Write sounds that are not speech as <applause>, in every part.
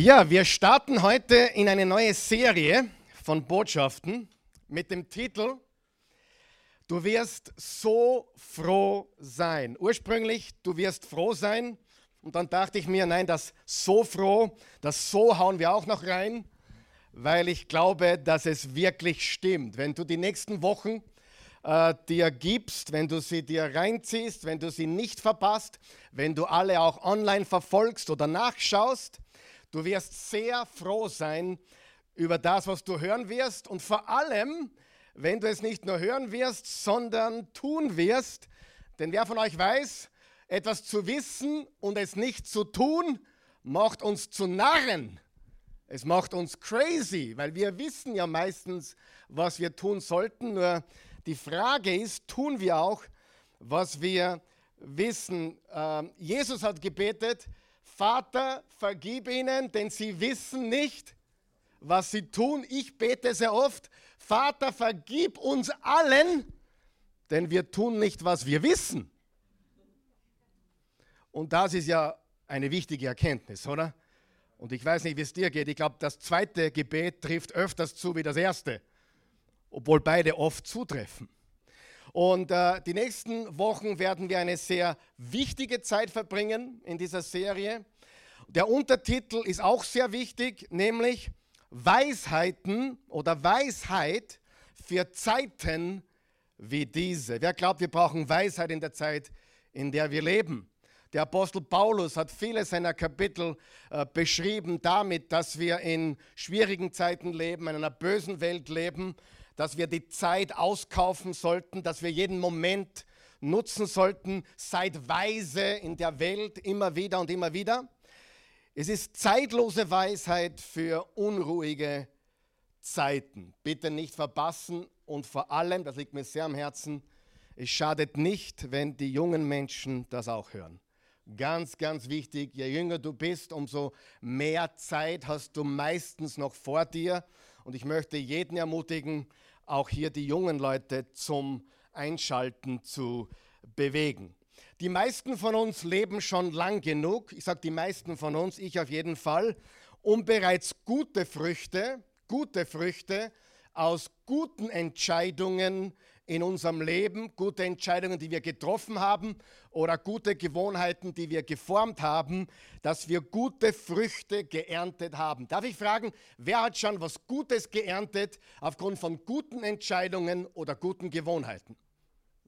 Ja, wir starten heute in eine neue Serie von Botschaften mit dem Titel Du wirst so froh sein. Ursprünglich, du wirst froh sein. Und dann dachte ich mir, nein, das so froh, das so hauen wir auch noch rein, weil ich glaube, dass es wirklich stimmt. Wenn du die nächsten Wochen äh, dir gibst, wenn du sie dir reinziehst, wenn du sie nicht verpasst, wenn du alle auch online verfolgst oder nachschaust, du wirst sehr froh sein über das, was du hören wirst und vor allem, wenn du es nicht nur hören wirst, sondern tun wirst. Denn wer von euch weiß, etwas zu wissen und es nicht zu tun, macht uns zu Narren. Es macht uns crazy, weil wir wissen ja meistens, was wir tun sollten. Nur die Frage ist, tun wir auch, was wir wissen? Ähm, Jesus hat gebetet, Vater, vergib ihnen, denn sie wissen nicht, was sie tun. Ich bete sehr oft, Vater, vergib uns allen, denn wir tun nicht, was wir wissen. Und das ist ja eine wichtige Erkenntnis, oder? Und ich weiß nicht, wie es dir geht. Ich glaube, das zweite Gebet trifft öfters zu wie das erste obwohl beide oft zutreffen. Und äh, die nächsten Wochen werden wir eine sehr wichtige Zeit verbringen in dieser Serie. Der Untertitel ist auch sehr wichtig, nämlich Weisheiten oder Weisheit für Zeiten wie diese. Wer glaubt, wir brauchen Weisheit in der Zeit, in der wir leben? Der Apostel Paulus hat viele seiner Kapitel äh, beschrieben damit, dass wir in schwierigen Zeiten leben, in einer bösen Welt leben dass wir die Zeit auskaufen sollten, dass wir jeden Moment nutzen sollten. Seid weise in der Welt immer wieder und immer wieder. Es ist zeitlose Weisheit für unruhige Zeiten. Bitte nicht verpassen und vor allem, das liegt mir sehr am Herzen, es schadet nicht, wenn die jungen Menschen das auch hören. Ganz, ganz wichtig, je jünger du bist, umso mehr Zeit hast du meistens noch vor dir. Und ich möchte jeden ermutigen, auch hier die jungen Leute zum Einschalten zu bewegen. Die meisten von uns leben schon lang genug, ich sage die meisten von uns, ich auf jeden Fall, um bereits gute Früchte, gute Früchte aus guten Entscheidungen in unserem Leben, gute Entscheidungen, die wir getroffen haben oder gute Gewohnheiten, die wir geformt haben, dass wir gute Früchte geerntet haben. Darf ich fragen, wer hat schon was Gutes geerntet aufgrund von guten Entscheidungen oder guten Gewohnheiten?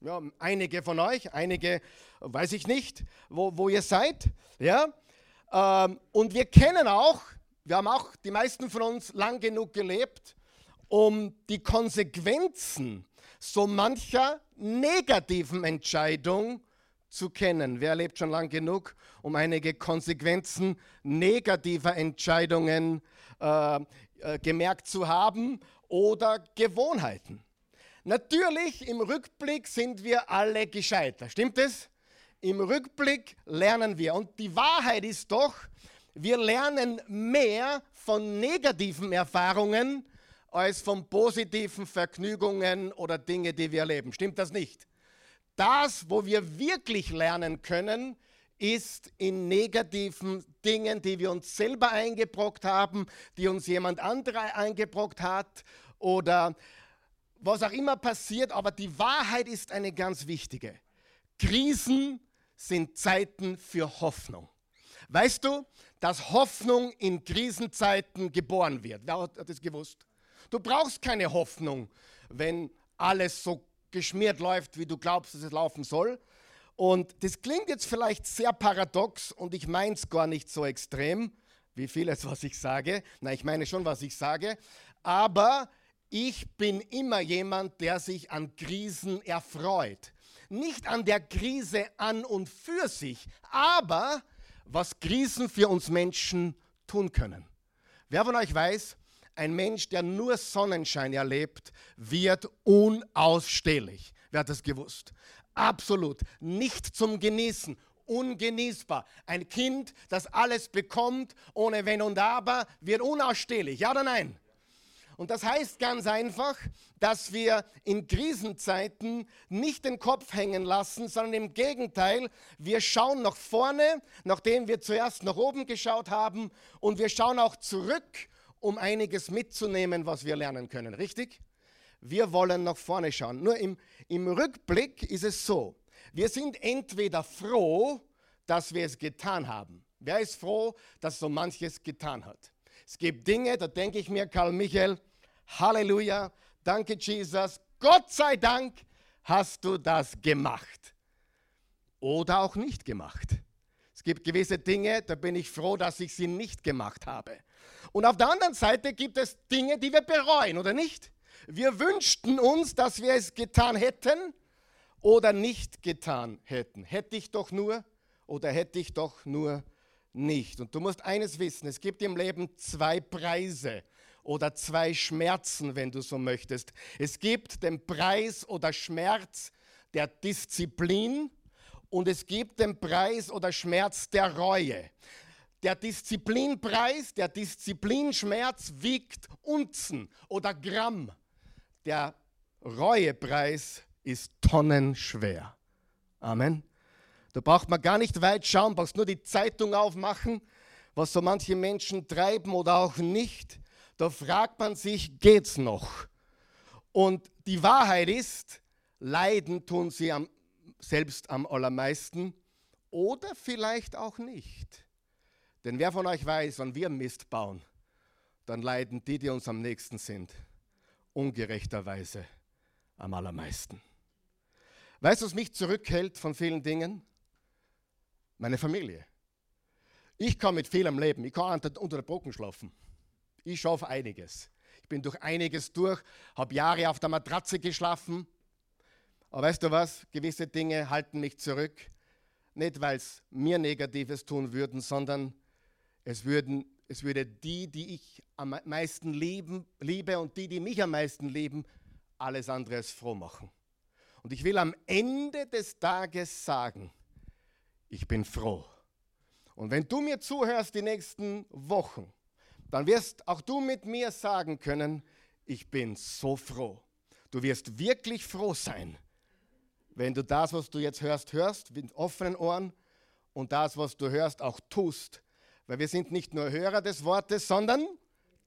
Ja, einige von euch, einige weiß ich nicht, wo, wo ihr seid. Ja? Ähm, und wir kennen auch, wir haben auch die meisten von uns lang genug gelebt, um die Konsequenzen so mancher negativen Entscheidung zu kennen. Wer lebt schon lang genug, um einige Konsequenzen negativer Entscheidungen äh, äh, gemerkt zu haben oder Gewohnheiten? Natürlich, im Rückblick sind wir alle gescheitert. Stimmt es? Im Rückblick lernen wir. Und die Wahrheit ist doch, wir lernen mehr von negativen Erfahrungen als von positiven Vergnügungen oder Dinge, die wir erleben. Stimmt das nicht? Das, wo wir wirklich lernen können, ist in negativen Dingen, die wir uns selber eingebrockt haben, die uns jemand anderer eingebrockt hat oder was auch immer passiert. Aber die Wahrheit ist eine ganz wichtige. Krisen sind Zeiten für Hoffnung. Weißt du, dass Hoffnung in Krisenzeiten geboren wird? Wer hat das gewusst? Du brauchst keine Hoffnung, wenn alles so geschmiert läuft, wie du glaubst, dass es laufen soll. Und das klingt jetzt vielleicht sehr paradox und ich meine es gar nicht so extrem, wie vieles, was ich sage. Nein, ich meine schon, was ich sage. Aber ich bin immer jemand, der sich an Krisen erfreut. Nicht an der Krise an und für sich, aber was Krisen für uns Menschen tun können. Wer von euch weiß, ein Mensch, der nur Sonnenschein erlebt, wird unausstehlich. Wer hat das gewusst? Absolut. Nicht zum Genießen. Ungenießbar. Ein Kind, das alles bekommt, ohne Wenn und Aber, wird unausstehlich. Ja oder nein? Und das heißt ganz einfach, dass wir in Krisenzeiten nicht den Kopf hängen lassen, sondern im Gegenteil, wir schauen nach vorne, nachdem wir zuerst nach oben geschaut haben, und wir schauen auch zurück, um einiges mitzunehmen, was wir lernen können. Richtig? Wir wollen nach vorne schauen. Nur im, im Rückblick ist es so, wir sind entweder froh, dass wir es getan haben. Wer ist froh, dass so manches getan hat? Es gibt Dinge, da denke ich mir, Karl Michael, Halleluja, danke Jesus, Gott sei Dank hast du das gemacht. Oder auch nicht gemacht. Es gibt gewisse Dinge, da bin ich froh, dass ich sie nicht gemacht habe. Und auf der anderen Seite gibt es Dinge, die wir bereuen, oder nicht? Wir wünschten uns, dass wir es getan hätten oder nicht getan hätten. Hätte ich doch nur oder hätte ich doch nur nicht. Und du musst eines wissen, es gibt im Leben zwei Preise oder zwei Schmerzen, wenn du so möchtest. Es gibt den Preis oder Schmerz der Disziplin und es gibt den Preis oder Schmerz der Reue. Der Disziplinpreis, der Disziplinschmerz wiegt Unzen oder Gramm. Der Reuepreis ist tonnenschwer. Amen. Da braucht man gar nicht weit schauen, brauchst nur die Zeitung aufmachen, was so manche Menschen treiben oder auch nicht. Da fragt man sich, geht's noch? Und die Wahrheit ist, leiden tun sie am, selbst am allermeisten oder vielleicht auch nicht. Denn wer von euch weiß, wenn wir Mist bauen, dann leiden die, die uns am nächsten sind, ungerechterweise am allermeisten. Weißt du, was mich zurückhält von vielen Dingen? Meine Familie. Ich kann mit viel am Leben. Ich kann unter der Brücken schlafen. Ich schaffe einiges. Ich bin durch einiges durch, habe Jahre auf der Matratze geschlafen. Aber weißt du was? Gewisse Dinge halten mich zurück. Nicht, weil es mir Negatives tun würden, sondern es, würden, es würde die, die ich am meisten lieben, liebe und die, die mich am meisten lieben, alles andere als froh machen. Und ich will am Ende des Tages sagen, ich bin froh. Und wenn du mir zuhörst die nächsten Wochen, dann wirst auch du mit mir sagen können, ich bin so froh. Du wirst wirklich froh sein, wenn du das, was du jetzt hörst, hörst, mit offenen Ohren und das, was du hörst, auch tust. Weil wir sind nicht nur Hörer des Wortes, sondern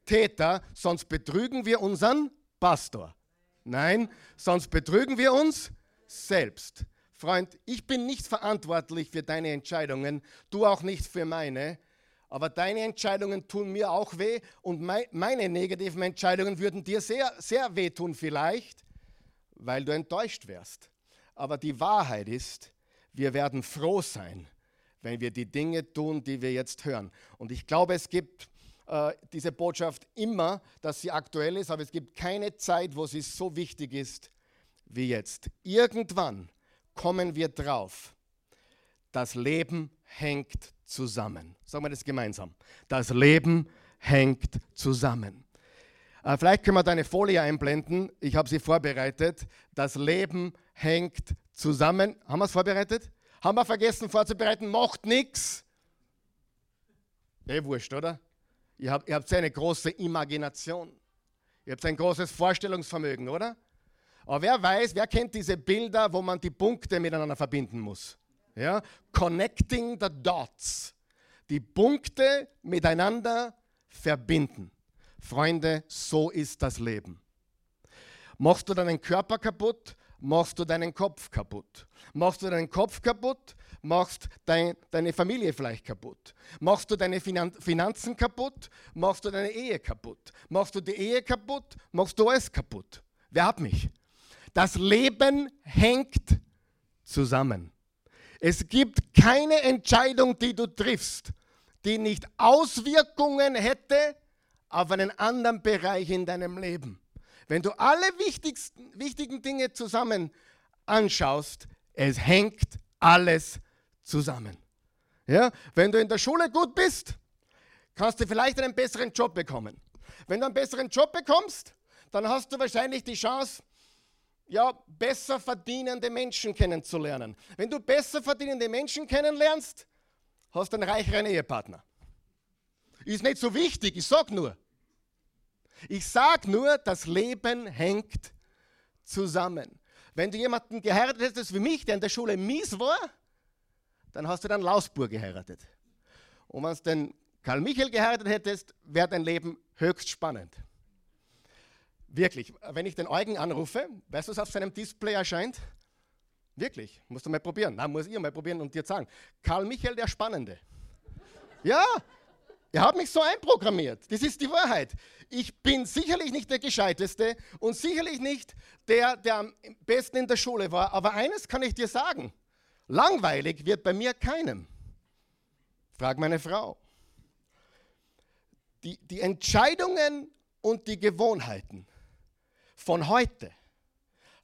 Täter, sonst betrügen wir unseren Pastor. Nein, sonst betrügen wir uns selbst. Freund, ich bin nicht verantwortlich für deine Entscheidungen, du auch nicht für meine, aber deine Entscheidungen tun mir auch weh und meine negativen Entscheidungen würden dir sehr, sehr wehtun vielleicht, weil du enttäuscht wärst. Aber die Wahrheit ist, wir werden froh sein, wenn wir die Dinge tun, die wir jetzt hören. Und ich glaube, es gibt äh, diese Botschaft immer, dass sie aktuell ist, aber es gibt keine Zeit, wo sie so wichtig ist wie jetzt. Irgendwann kommen wir drauf, das Leben hängt zusammen. Sagen wir das gemeinsam. Das Leben hängt zusammen. Äh, vielleicht können wir deine Folie einblenden. Ich habe sie vorbereitet. Das Leben hängt zusammen. Haben wir es vorbereitet? Haben wir vergessen vorzubereiten? Macht nichts. Eh wurscht, oder? Ihr habt, ihr habt eine große Imagination. Ihr habt ein großes Vorstellungsvermögen, oder? Aber wer weiß, wer kennt diese Bilder, wo man die Punkte miteinander verbinden muss? Ja? Connecting the dots. Die Punkte miteinander verbinden. Freunde, so ist das Leben. Machst du deinen Körper kaputt, machst du deinen Kopf kaputt. Machst du deinen Kopf kaputt, machst dein, deine Familie vielleicht kaputt. Machst du deine Finanzen kaputt, machst du deine Ehe kaputt. Machst du die Ehe kaputt, machst du alles kaputt. Wer hat mich? Das Leben hängt zusammen. Es gibt keine Entscheidung, die du triffst, die nicht Auswirkungen hätte auf einen anderen Bereich in deinem Leben. Wenn du alle wichtigsten, wichtigen Dinge zusammen anschaust, es hängt alles zusammen. Ja? Wenn du in der Schule gut bist, kannst du vielleicht einen besseren Job bekommen. Wenn du einen besseren Job bekommst, dann hast du wahrscheinlich die Chance, ja, besser verdienende Menschen kennenzulernen. Wenn du besser verdienende Menschen kennenlernst, hast du einen reicheren Ehepartner. Ist nicht so wichtig, ich sag nur. Ich sage nur, das Leben hängt zusammen. Wenn du jemanden geheiratet hättest wie mich, der in der Schule mies war, dann hast du dann Lausbur geheiratet. Und wenn du den Karl Michael geheiratet hättest, wäre dein Leben höchst spannend. Wirklich, wenn ich den Eugen anrufe, weißt du, was auf seinem Display erscheint? Wirklich, musst du mal probieren. Na, muss ich mal probieren und dir sagen. Karl Michael, der Spannende. Ja, er hat mich so einprogrammiert. Das ist die Wahrheit. Ich bin sicherlich nicht der Gescheiteste und sicherlich nicht der, der am besten in der Schule war. Aber eines kann ich dir sagen: Langweilig wird bei mir keinem. Frag meine Frau. Die, die Entscheidungen und die Gewohnheiten von heute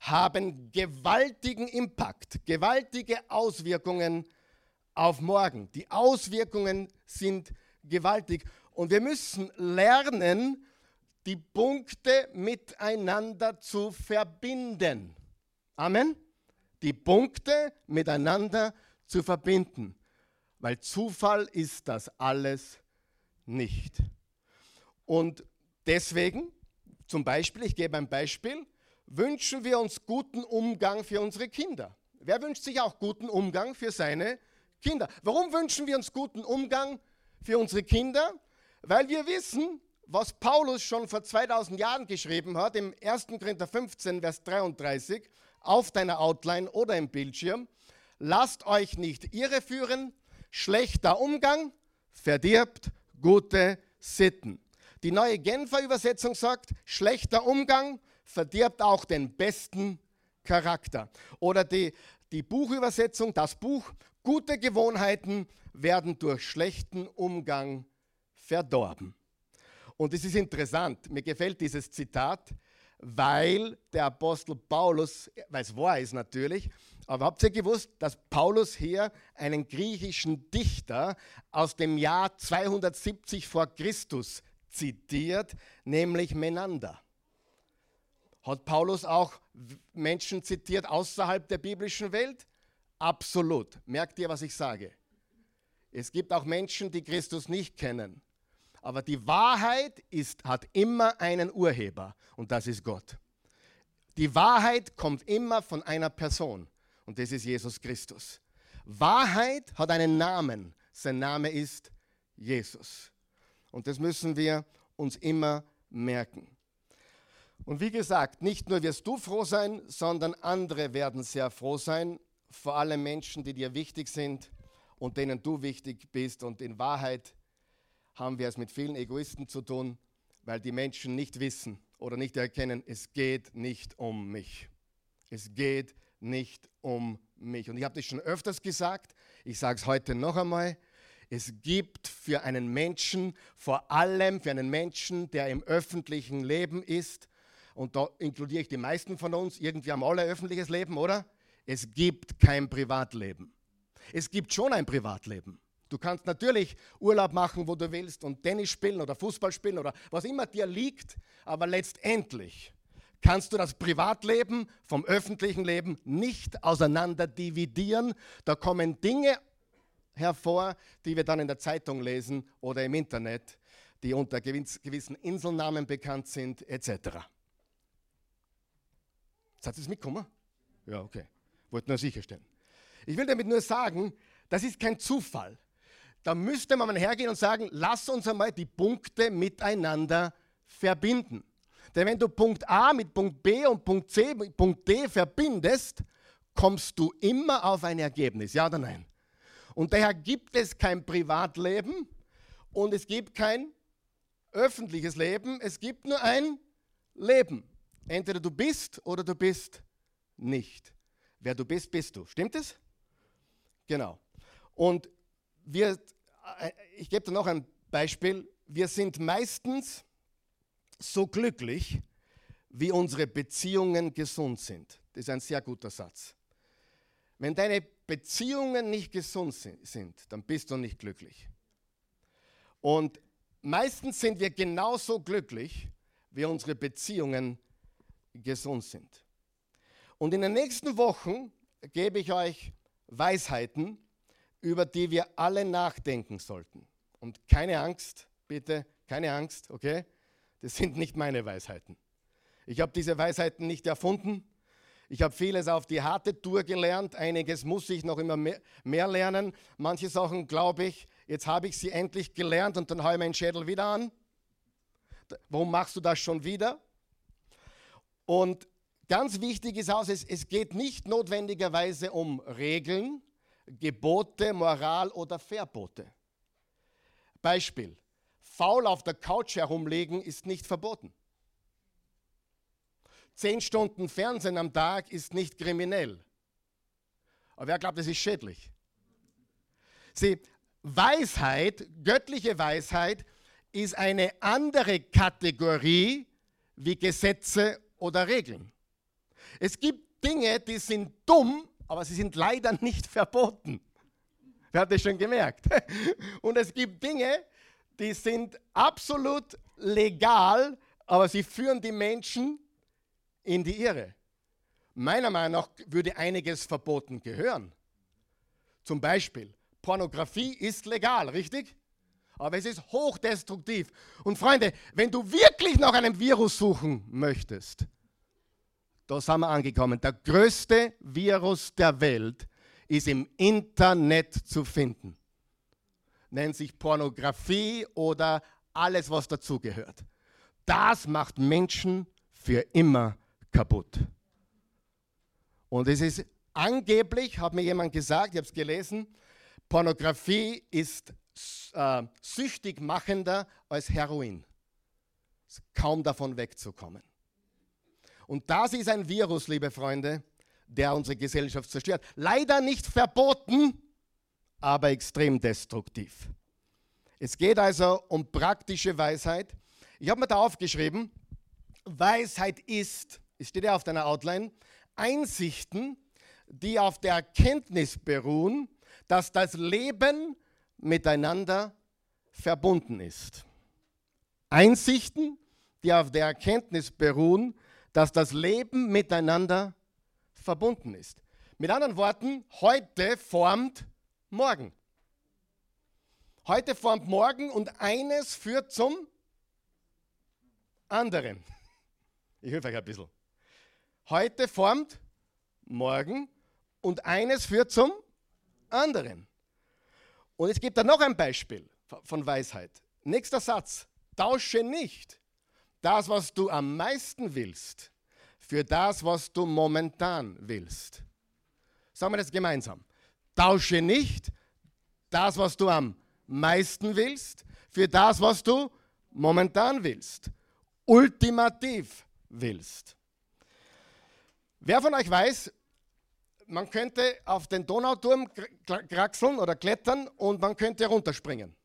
haben gewaltigen Impact, gewaltige Auswirkungen auf morgen. Die Auswirkungen sind gewaltig und wir müssen lernen, die Punkte miteinander zu verbinden. Amen. Die Punkte miteinander zu verbinden, weil Zufall ist das alles nicht. Und deswegen, zum Beispiel, ich gebe ein Beispiel, wünschen wir uns guten Umgang für unsere Kinder. Wer wünscht sich auch guten Umgang für seine Kinder? Warum wünschen wir uns guten Umgang für unsere Kinder? Weil wir wissen, was Paulus schon vor 2000 Jahren geschrieben hat, im 1. Korinther 15, Vers 33, auf deiner Outline oder im Bildschirm. Lasst euch nicht irreführen, schlechter Umgang verdirbt gute Sitten. Die neue Genfer Übersetzung sagt, schlechter Umgang verdirbt auch den besten Charakter. Oder die, die Buchübersetzung, das Buch, gute Gewohnheiten werden durch schlechten Umgang verdorben. Und es ist interessant, mir gefällt dieses Zitat, weil der Apostel Paulus, weil es wahr ist natürlich, aber habt ihr gewusst, dass Paulus hier einen griechischen Dichter aus dem Jahr 270 vor Christus zitiert, nämlich Menander. Hat Paulus auch Menschen zitiert außerhalb der biblischen Welt? Absolut. Merkt ihr, was ich sage? Es gibt auch Menschen, die Christus nicht kennen. Aber die Wahrheit ist, hat immer einen Urheber und das ist Gott. Die Wahrheit kommt immer von einer Person und das ist Jesus Christus. Wahrheit hat einen Namen. Sein Name ist Jesus. Und das müssen wir uns immer merken. Und wie gesagt, nicht nur wirst du froh sein, sondern andere werden sehr froh sein, vor allem Menschen, die dir wichtig sind und denen du wichtig bist. Und in Wahrheit haben wir es mit vielen Egoisten zu tun, weil die Menschen nicht wissen oder nicht erkennen, es geht nicht um mich. Es geht nicht um mich. Und ich habe das schon öfters gesagt, ich sage es heute noch einmal, es gibt für einen Menschen, vor allem für einen Menschen, der im öffentlichen Leben ist, und da inkludiere ich die meisten von uns, irgendwie haben alle öffentliches Leben, oder? Es gibt kein Privatleben. Es gibt schon ein Privatleben. Du kannst natürlich Urlaub machen, wo du willst und Tennis spielen oder Fußball spielen oder was immer dir liegt, aber letztendlich kannst du das Privatleben vom öffentlichen Leben nicht auseinander dividieren. Da kommen Dinge hervor, die wir dann in der Zeitung lesen oder im Internet, die unter gewissen Inselnamen bekannt sind, etc. Seid ihr es mitgekommen? Ja, okay. Wollte nur sicherstellen. Ich will damit nur sagen, das ist kein Zufall. Da müsste man hergehen und sagen, lass uns einmal die Punkte miteinander verbinden. Denn wenn du Punkt A mit Punkt B und Punkt C mit Punkt D verbindest, kommst du immer auf ein Ergebnis. Ja oder nein? Und daher gibt es kein Privatleben und es gibt kein öffentliches Leben, es gibt nur ein Leben. Entweder du bist oder du bist nicht. Wer du bist, bist du. Stimmt es? Genau. Und wir, äh, ich gebe dir noch ein Beispiel. Wir sind meistens so glücklich, wie unsere Beziehungen gesund sind. Das ist ein sehr guter Satz. Wenn deine Beziehungen nicht gesund sind, dann bist du nicht glücklich. Und meistens sind wir genauso glücklich, wie unsere Beziehungen gesund sind. Und in den nächsten Wochen gebe ich euch Weisheiten, über die wir alle nachdenken sollten. Und keine Angst, bitte, keine Angst, okay? Das sind nicht meine Weisheiten. Ich habe diese Weisheiten nicht erfunden. Ich habe vieles auf die harte Tour gelernt. Einiges muss ich noch immer mehr, lernen. Manche Sachen glaube ich, jetzt habe ich sie endlich gelernt und dann haue ich meinen Schädel wieder an. Warum machst du das schon wieder? Und ganz wichtig ist auch, es, es geht nicht notwendigerweise um Regeln, Gebote, Moral oder Verbote. Beispiel, faul auf der Couch herumlegen ist nicht verboten. Zehn Stunden Fernsehen am Tag ist nicht kriminell. Aber wer glaubt, das ist schädlich? Sieh, Weisheit, göttliche Weisheit, ist eine andere Kategorie wie Gesetze oder Regeln. Es gibt Dinge, die sind dumm, aber sie sind leider nicht verboten. Wer hat das schon gemerkt? <laughs> Und es gibt Dinge, die sind absolut legal, aber sie führen die Menschen in die Irre. Meiner Meinung nach würde einiges verboten gehören. Zum Beispiel, Pornografie ist legal, richtig? Aber es ist hochdestruktiv. Und Freunde, wenn du wirklich nach einem Virus suchen möchtest, da sind wir angekommen. Der größte Virus der Welt ist im Internet zu finden. Nennt sich Pornografie oder alles, was dazugehört. Das macht Menschen für immer kaputt. Und es ist angeblich, hat mir jemand gesagt, ich habe es gelesen, Pornografie ist äh, süchtig machender als Heroin. Kaum davon wegzukommen. Und das ist ein Virus, liebe Freunde, der unsere Gesellschaft zerstört. Leider nicht verboten, aber extrem destruktiv. Es geht also um praktische Weisheit. Ich habe mir da aufgeschrieben, Weisheit ist, es steht ja auf deiner Outline, Einsichten, die auf der Erkenntnis beruhen, dass das Leben miteinander verbunden ist. Einsichten, die auf der Erkenntnis beruhen, dass das Leben miteinander verbunden ist. Mit anderen Worten, heute formt morgen. Heute formt morgen und eines führt zum anderen. <laughs> Ich helfe euch ein bisschen. Heute formt morgen und eines führt zum anderen. Und es gibt da noch ein Beispiel von Weisheit. Nächster Satz. Tausche nicht das, was du am meisten willst, für das, was du momentan willst. Sagen wir das gemeinsam. Tausche nicht das, was du am meisten willst, für das, was du momentan willst. Ultimativ willst. Wer von euch weiß, man könnte auf den Donauturm kraxeln oder klettern und man könnte runterspringen.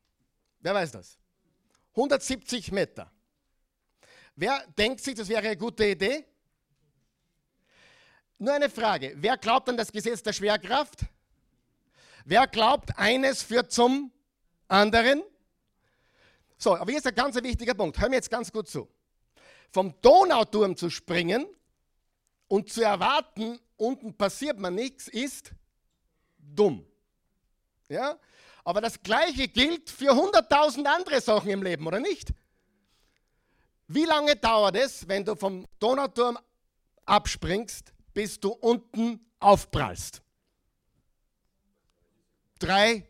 Wer weiß das? 170 Meter. Wer denkt sich, das wäre eine gute Idee? Nur eine Frage. Wer glaubt an das Gesetz der Schwerkraft? Wer glaubt, eines führt zum anderen? So, aber hier ist ein ganz wichtiger Punkt. Hör mir jetzt ganz gut zu. Vom Donauturm zu springen und zu erwarten, unten passiert man nichts, ist dumm. Ja? Aber das Gleiche gilt für 100.000 andere Sachen im Leben, oder nicht? Wie lange dauert es, wenn du vom Donauturm abspringst, bis du unten aufprallst? Drei,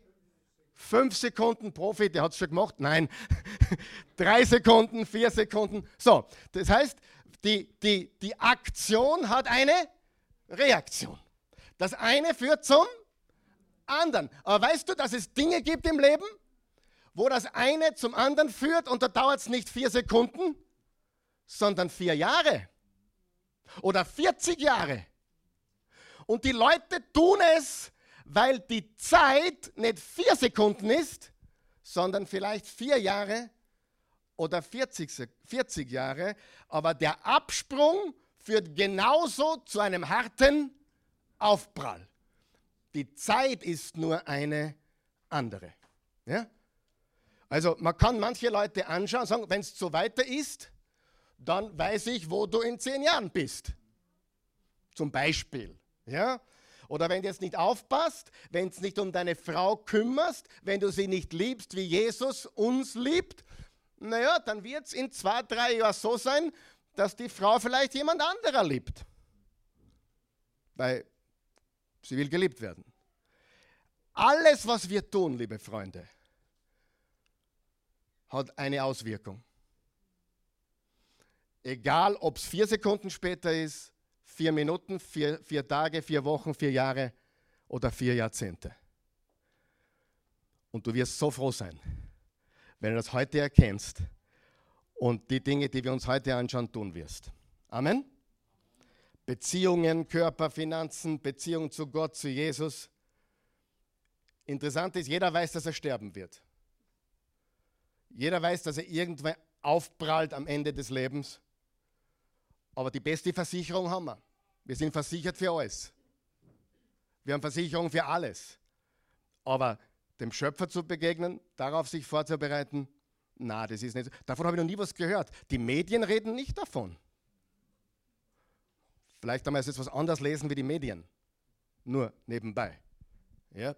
fünf Sekunden, Profi, der hat es schon gemacht. Nein, <laughs> drei Sekunden, vier Sekunden. So, das heißt, die, die, die Aktion hat eine Reaktion. Das eine führt zum anderen. Aber weißt du, dass es Dinge gibt im Leben, wo das eine zum anderen führt und da dauert es nicht vier Sekunden, sondern vier Jahre oder 40 Jahre. Und die Leute tun es, weil die Zeit nicht vier Sekunden ist, sondern vielleicht vier Jahre oder 40, 40 Jahre. Aber der Absprung führt genauso zu einem harten Aufprall. Die Zeit ist nur eine andere. Ja? Also man kann manche Leute anschauen und sagen, wenn es so weiter ist, dann weiß ich, wo du in zehn Jahren bist. Zum Beispiel. Ja? Oder wenn du jetzt nicht aufpasst, wenn du nicht um deine Frau kümmerst, wenn du sie nicht liebst, wie Jesus uns liebt, naja, dann wird es in zwei, drei Jahren so sein, dass die Frau vielleicht jemand anderer liebt. Weil sie will geliebt werden. Alles, was wir tun, liebe Freunde, hat eine Auswirkung. Egal, ob es vier Sekunden später ist, vier Minuten, vier, vier Tage, vier Wochen, vier Jahre oder vier Jahrzehnte. Und du wirst so froh sein, wenn du das heute erkennst und die Dinge, die wir uns heute anschauen, tun wirst. Amen. Beziehungen, Körper, Finanzen, Beziehung zu Gott, zu Jesus. Interessant ist, jeder weiß, dass er sterben wird. Jeder weiß, dass er irgendwann aufprallt am Ende des Lebens. Aber die beste Versicherung haben wir. Wir sind versichert für alles. Wir haben Versicherung für alles. Aber dem Schöpfer zu begegnen, darauf sich vorzubereiten, na, das ist nicht. Davon habe ich noch nie was gehört. Die Medien reden nicht davon. Vielleicht haben wir jetzt was anderes lesen wie die Medien. Nur nebenbei. Ja,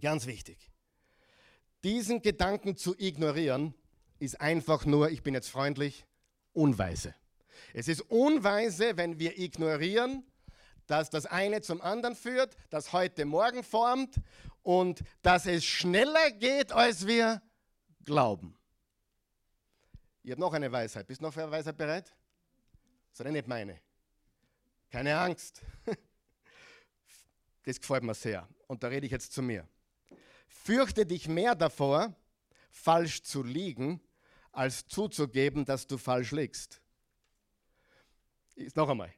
ganz wichtig. Diesen Gedanken zu ignorieren, ist einfach nur, ich bin jetzt freundlich, unweise. Es ist unweise, wenn wir ignorieren, dass das eine zum anderen führt, dass heute morgen formt und dass es schneller geht, als wir glauben. Ich habe noch eine Weisheit. Bist du noch für eine Weisheit bereit? Das nicht meine. Keine Angst. <laughs> Das gefällt mir sehr. Und da rede ich jetzt zu mir. Fürchte dich mehr davor, falsch zu liegen, als zuzugeben, dass du falsch liegst. Noch einmal.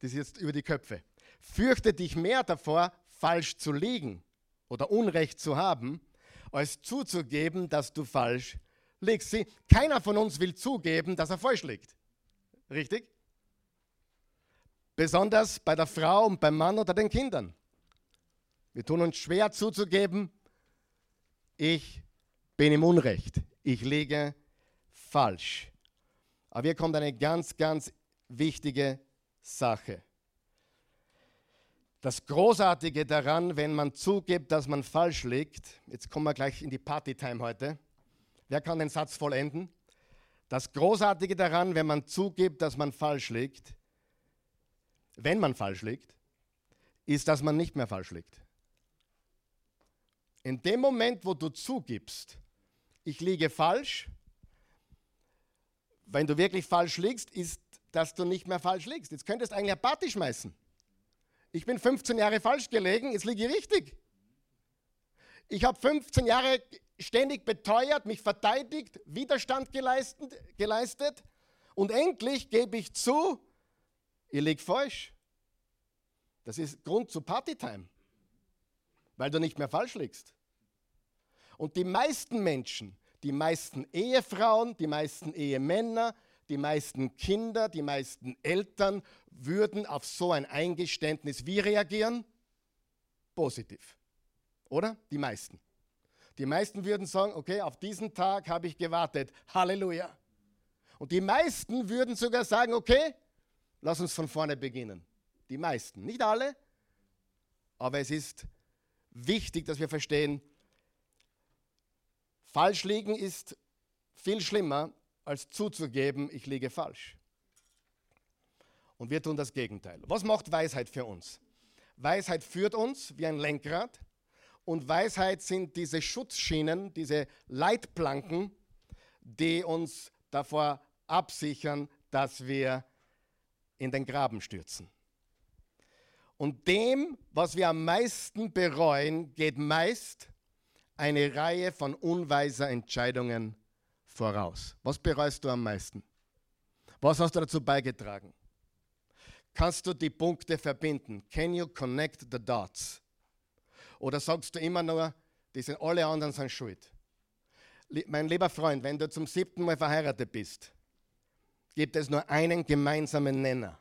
Das ist jetzt über die Köpfe. Fürchte dich mehr davor, falsch zu liegen oder Unrecht zu haben, als zuzugeben, dass du falsch liegst. Sie, keiner von uns will zugeben, dass er falsch liegt. Richtig? Besonders bei der Frau und beim Mann oder den Kindern. Wir tun uns schwer zuzugeben, ich bin im Unrecht, ich liege falsch. Aber hier kommt eine ganz, ganz wichtige Sache. Das Großartige daran, wenn man zugibt, dass man falsch liegt, jetzt kommen wir gleich in die Partytime heute. Wer kann den Satz vollenden? Das Großartige daran, wenn man zugibt, dass man falsch liegt, wenn man falsch liegt, ist, dass man nicht mehr falsch liegt. In dem Moment, wo du zugibst, ich liege falsch, wenn du wirklich falsch liegst, ist, dass du nicht mehr falsch liegst. Jetzt könntest du eigentlich eine Party schmeißen. Ich bin 15 Jahre falsch gelegen, jetzt liege ich richtig. Ich habe 15 Jahre ständig beteuert, mich verteidigt, Widerstand geleistet, geleistet und endlich gebe ich zu, ihr liegt falsch. Das ist Grund zu Partytime, weil du nicht mehr falsch liegst. Und die meisten Menschen, die meisten Ehefrauen, die meisten Ehemänner, die meisten Kinder, die meisten Eltern würden auf so ein Eingeständnis wie reagieren? Positiv. Oder? Die meisten. Die meisten würden sagen, okay, auf diesen Tag habe ich gewartet. Halleluja. Und die meisten würden sogar sagen, okay, lass uns von vorne beginnen. Die meisten, nicht alle, aber es ist wichtig, dass wir verstehen, falsch liegen ist viel schlimmer, als zuzugeben, ich liege falsch. Und wir tun das Gegenteil. Was macht Weisheit für uns? Weisheit führt uns wie ein Lenkrad und Weisheit sind diese Schutzschienen, diese Leitplanken, die uns davor absichern, dass wir in den Graben stürzen. Und dem, was wir am meisten bereuen, geht meist eine Reihe von unweiser Entscheidungen voraus. Was bereust du am meisten? Was hast du dazu beigetragen? Kannst du die Punkte verbinden? Can you connect the dots? Oder sagst du immer nur, die sind alle anderen sind schuld? Mein lieber Freund, wenn du zum siebten Mal verheiratet bist, gibt es nur einen gemeinsamen Nenner.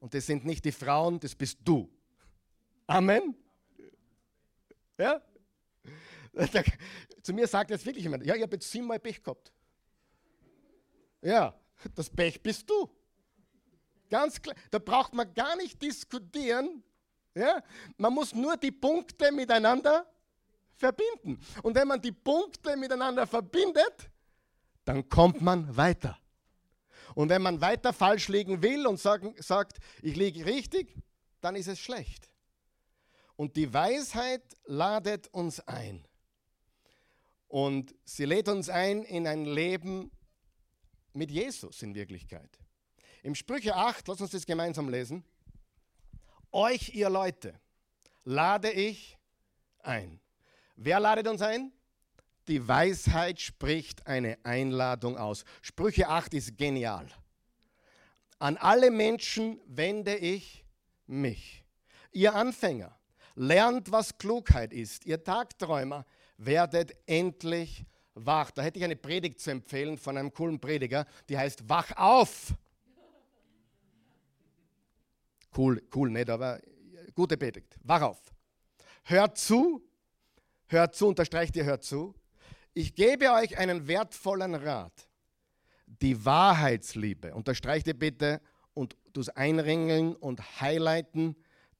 Und das sind nicht die Frauen, das bist du. Amen? Ja? <laughs> Zu mir sagt jetzt wirklich jemand, ja, ich habe jetzt siebenmal Pech gehabt. Ja, das Pech bist du. Ganz klar, da braucht man gar nicht diskutieren. Ja? Man muss nur die Punkte miteinander verbinden. Und wenn man die Punkte miteinander verbindet, dann kommt man weiter. Und wenn man weiter falsch liegen will und sagen, sagt, ich liege richtig, dann ist es schlecht. Und die Weisheit ladet uns ein. Und sie lädt uns ein in ein Leben mit Jesus in Wirklichkeit. Im Sprüche 8, lass uns das gemeinsam lesen. Euch, ihr Leute, lade ich ein. Wer ladet uns ein? Die Weisheit spricht eine Einladung aus. Sprüche 8 ist genial. An alle Menschen wende ich mich. Ihr Anfänger, lernt, was Klugheit ist. Ihr Tagträumer, werdet endlich wach. Da hätte ich eine Predigt zu empfehlen von einem coolen Prediger, die heißt Wach auf. Cool, cool, nicht, aber gute Predigt. Wach auf. Hört zu, hört zu, unterstreicht ihr, hört zu. Ich gebe euch einen wertvollen Rat. Die Wahrheitsliebe, unterstreicht ihr bitte und das Einringeln und Highlighten,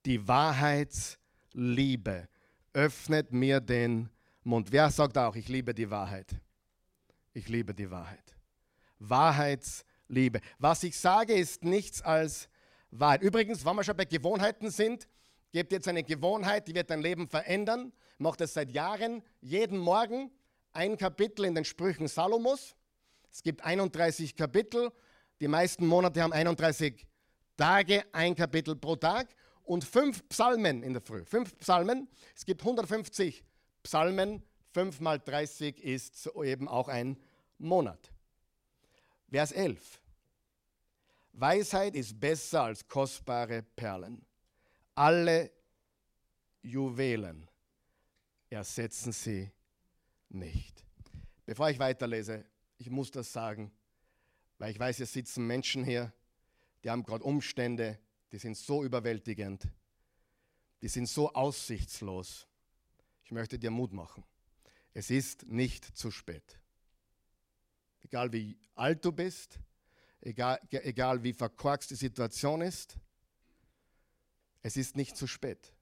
die Wahrheitsliebe öffnet mir den Mund. Wer sagt auch, ich liebe die Wahrheit? Ich liebe die Wahrheit. Wahrheitsliebe. Was ich sage, ist nichts als Wahrheit. Übrigens, wenn wir schon bei Gewohnheiten sind, gebt jetzt eine Gewohnheit, die wird dein Leben verändern. Macht es seit Jahren, jeden Morgen ein Kapitel in den Sprüchen Salomos. Es gibt 31 Kapitel. Die meisten Monate haben 31 Tage, ein Kapitel pro Tag und fünf Psalmen in der Früh. Fünf Psalmen. Es gibt 150 Psalmen. Fünf mal 30 ist eben auch ein Monat. Vers 11. Weisheit ist besser als kostbare Perlen. Alle Juwelen ersetzen sie nicht. Bevor ich weiterlese, ich muss das sagen, weil ich weiß, hier sitzen Menschen hier, die haben gerade Umstände, die sind so überwältigend, die sind so aussichtslos. Ich möchte dir Mut machen. Es ist nicht zu spät. Egal wie alt du bist, egal, egal wie verkorkst die Situation ist, es ist nicht zu spät.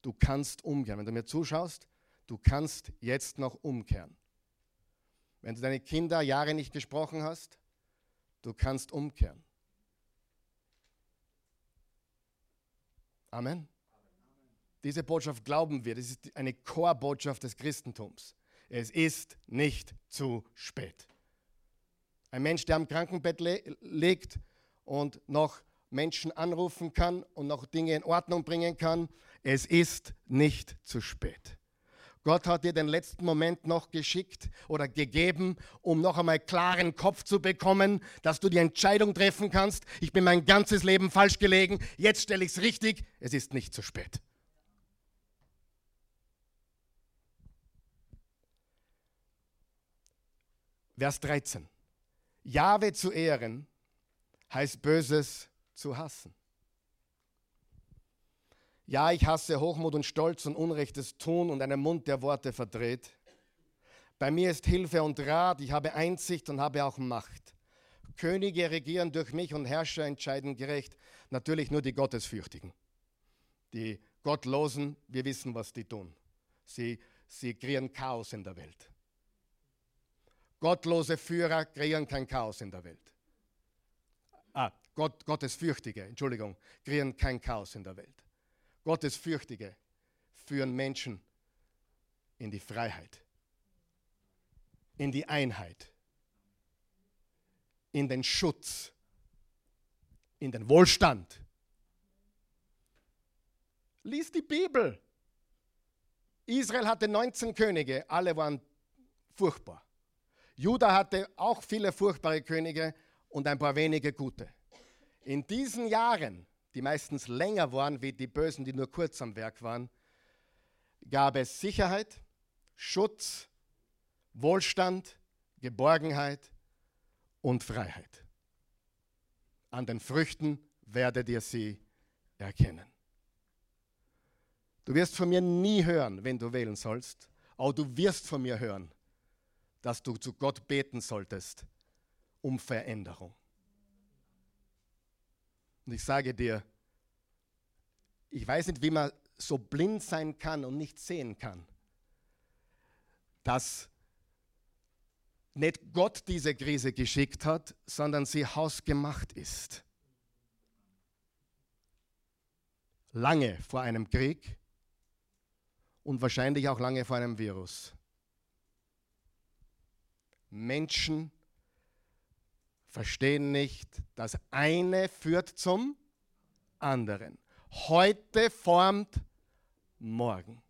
Du kannst umkehren. Wenn du mir zuschaust, du kannst jetzt noch umkehren. Wenn du deine Kinder Jahre nicht gesprochen hast, du kannst umkehren. Amen. Diese Botschaft glauben wir, das ist eine Chorbotschaft des Christentums. Es ist nicht zu spät. Ein Mensch, der am Krankenbett liegt und noch Menschen anrufen kann und noch Dinge in Ordnung bringen kann, es ist nicht zu spät. Gott hat dir den letzten Moment noch geschickt oder gegeben, um noch einmal klaren Kopf zu bekommen, dass du die Entscheidung treffen kannst. Ich bin mein ganzes Leben falsch gelegen, jetzt stelle ich es richtig, es ist nicht zu spät. Vers 13. Jahwe zu ehren heißt Böses zu hassen. Ja, ich hasse Hochmut und Stolz und Unrechtes tun und einen Mund, der Worte verdreht. Bei mir ist Hilfe und Rat, ich habe Einsicht und habe auch Macht. Könige regieren durch mich und Herrscher entscheiden gerecht. Natürlich nur die Gottesfürchtigen. Die Gottlosen, wir wissen, was die tun. Sie, sie kreieren Chaos in der Welt. Gottlose Führer kreieren kein Chaos in der Welt. Ah, Gott, Gottesfürchtige, Entschuldigung, kreieren kein Chaos in der Welt. Gottesfürchtige führen Menschen in die Freiheit, in die Einheit, in den Schutz, in den Wohlstand. Lies die Bibel. Israel hatte 19 Könige, alle waren furchtbar. Juda hatte auch viele furchtbare Könige und ein paar wenige gute. In diesen Jahren, die meistens länger waren wie die Bösen, die nur kurz am Werk waren, gab es Sicherheit, Schutz, Wohlstand, Geborgenheit und Freiheit. An den Früchten werdet ihr sie erkennen. Du wirst von mir nie hören, wenn du wählen sollst, aber du wirst von mir hören, dass du zu Gott beten solltest um Veränderung. Und ich sage dir, ich weiß nicht, wie man so blind sein kann und nicht sehen kann, dass nicht Gott diese Krise geschickt hat, sondern sie hausgemacht ist. Lange vor einem Krieg und wahrscheinlich auch lange vor einem Virus. Menschen verstehen nicht, das eine führt zum anderen. Heute formt morgen.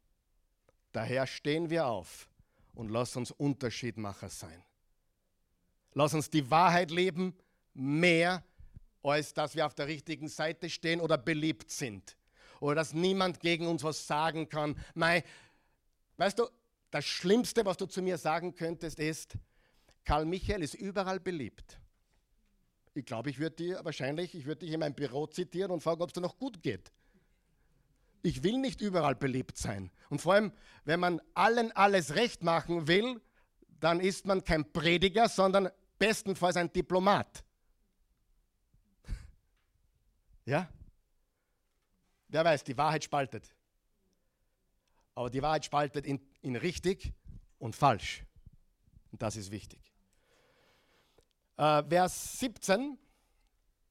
Daher stehen wir auf und lass uns Unterschiedmacher sein. Lass uns die Wahrheit leben, mehr als dass wir auf der richtigen Seite stehen oder beliebt sind. Oder dass niemand gegen uns was sagen kann. Mei, weißt du, das Schlimmste, was du zu mir sagen könntest, ist, Karl Michael ist überall beliebt. Ich glaube, ich würde dir wahrscheinlich, ich würde dich in meinem Büro zitieren und fragen, ob es dir noch gut geht. Ich will nicht überall beliebt sein. Und vor allem, wenn man allen alles recht machen will, dann ist man kein Prediger, sondern bestenfalls ein Diplomat. <laughs> Ja? Wer weiß, die Wahrheit spaltet. Aber die Wahrheit spaltet in, in richtig und falsch. Und das ist wichtig. Äh, Vers 17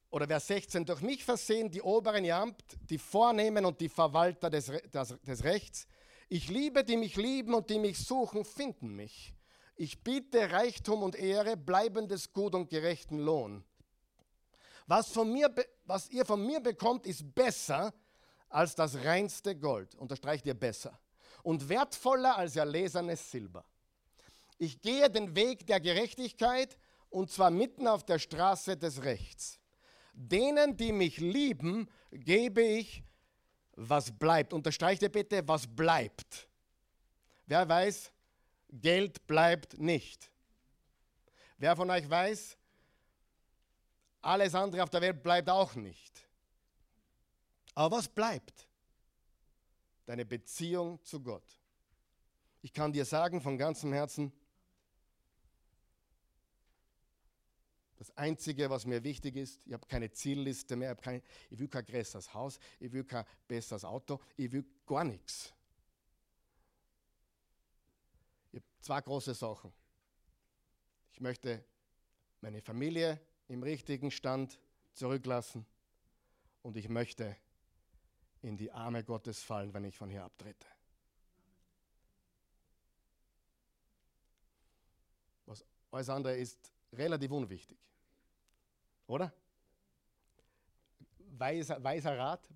oder Vers 16, durch mich versehen die Oberen ihr Amt, die Vornehmen und die Verwalter des, des, des Rechts. Ich liebe, die mich lieben und die mich suchen, finden mich. Ich biete Reichtum und Ehre, bleibendes Gut und gerechten Lohn. Was, von mir, was ihr von mir bekommt, ist besser als das reinste Gold. Unterstreicht ihr besser. Und wertvoller als erlesenes Silber. Ich gehe den Weg der Gerechtigkeit und zwar mitten auf der Straße des Rechts. Denen, die mich lieben, gebe ich, was bleibt. Unterstreicht ihr bitte, was bleibt. Wer weiß, Geld bleibt nicht. Wer von euch weiß, alles andere auf der Welt bleibt auch nicht. Aber was bleibt? Deine Beziehung zu Gott. Ich kann dir sagen von ganzem Herzen, Das Einzige, was mir wichtig ist, ich habe keine Zielliste mehr, ich, keine, ich will kein größeres Haus, ich will kein besseres Auto, ich will gar nichts. Ich habe zwei große Sachen. Ich möchte meine Familie im richtigen Stand zurücklassen und ich möchte in die Arme Gottes fallen, wenn ich von hier abtrete. Was alles andere ist relativ unwichtig. Oder? Weiser, weiser Rat.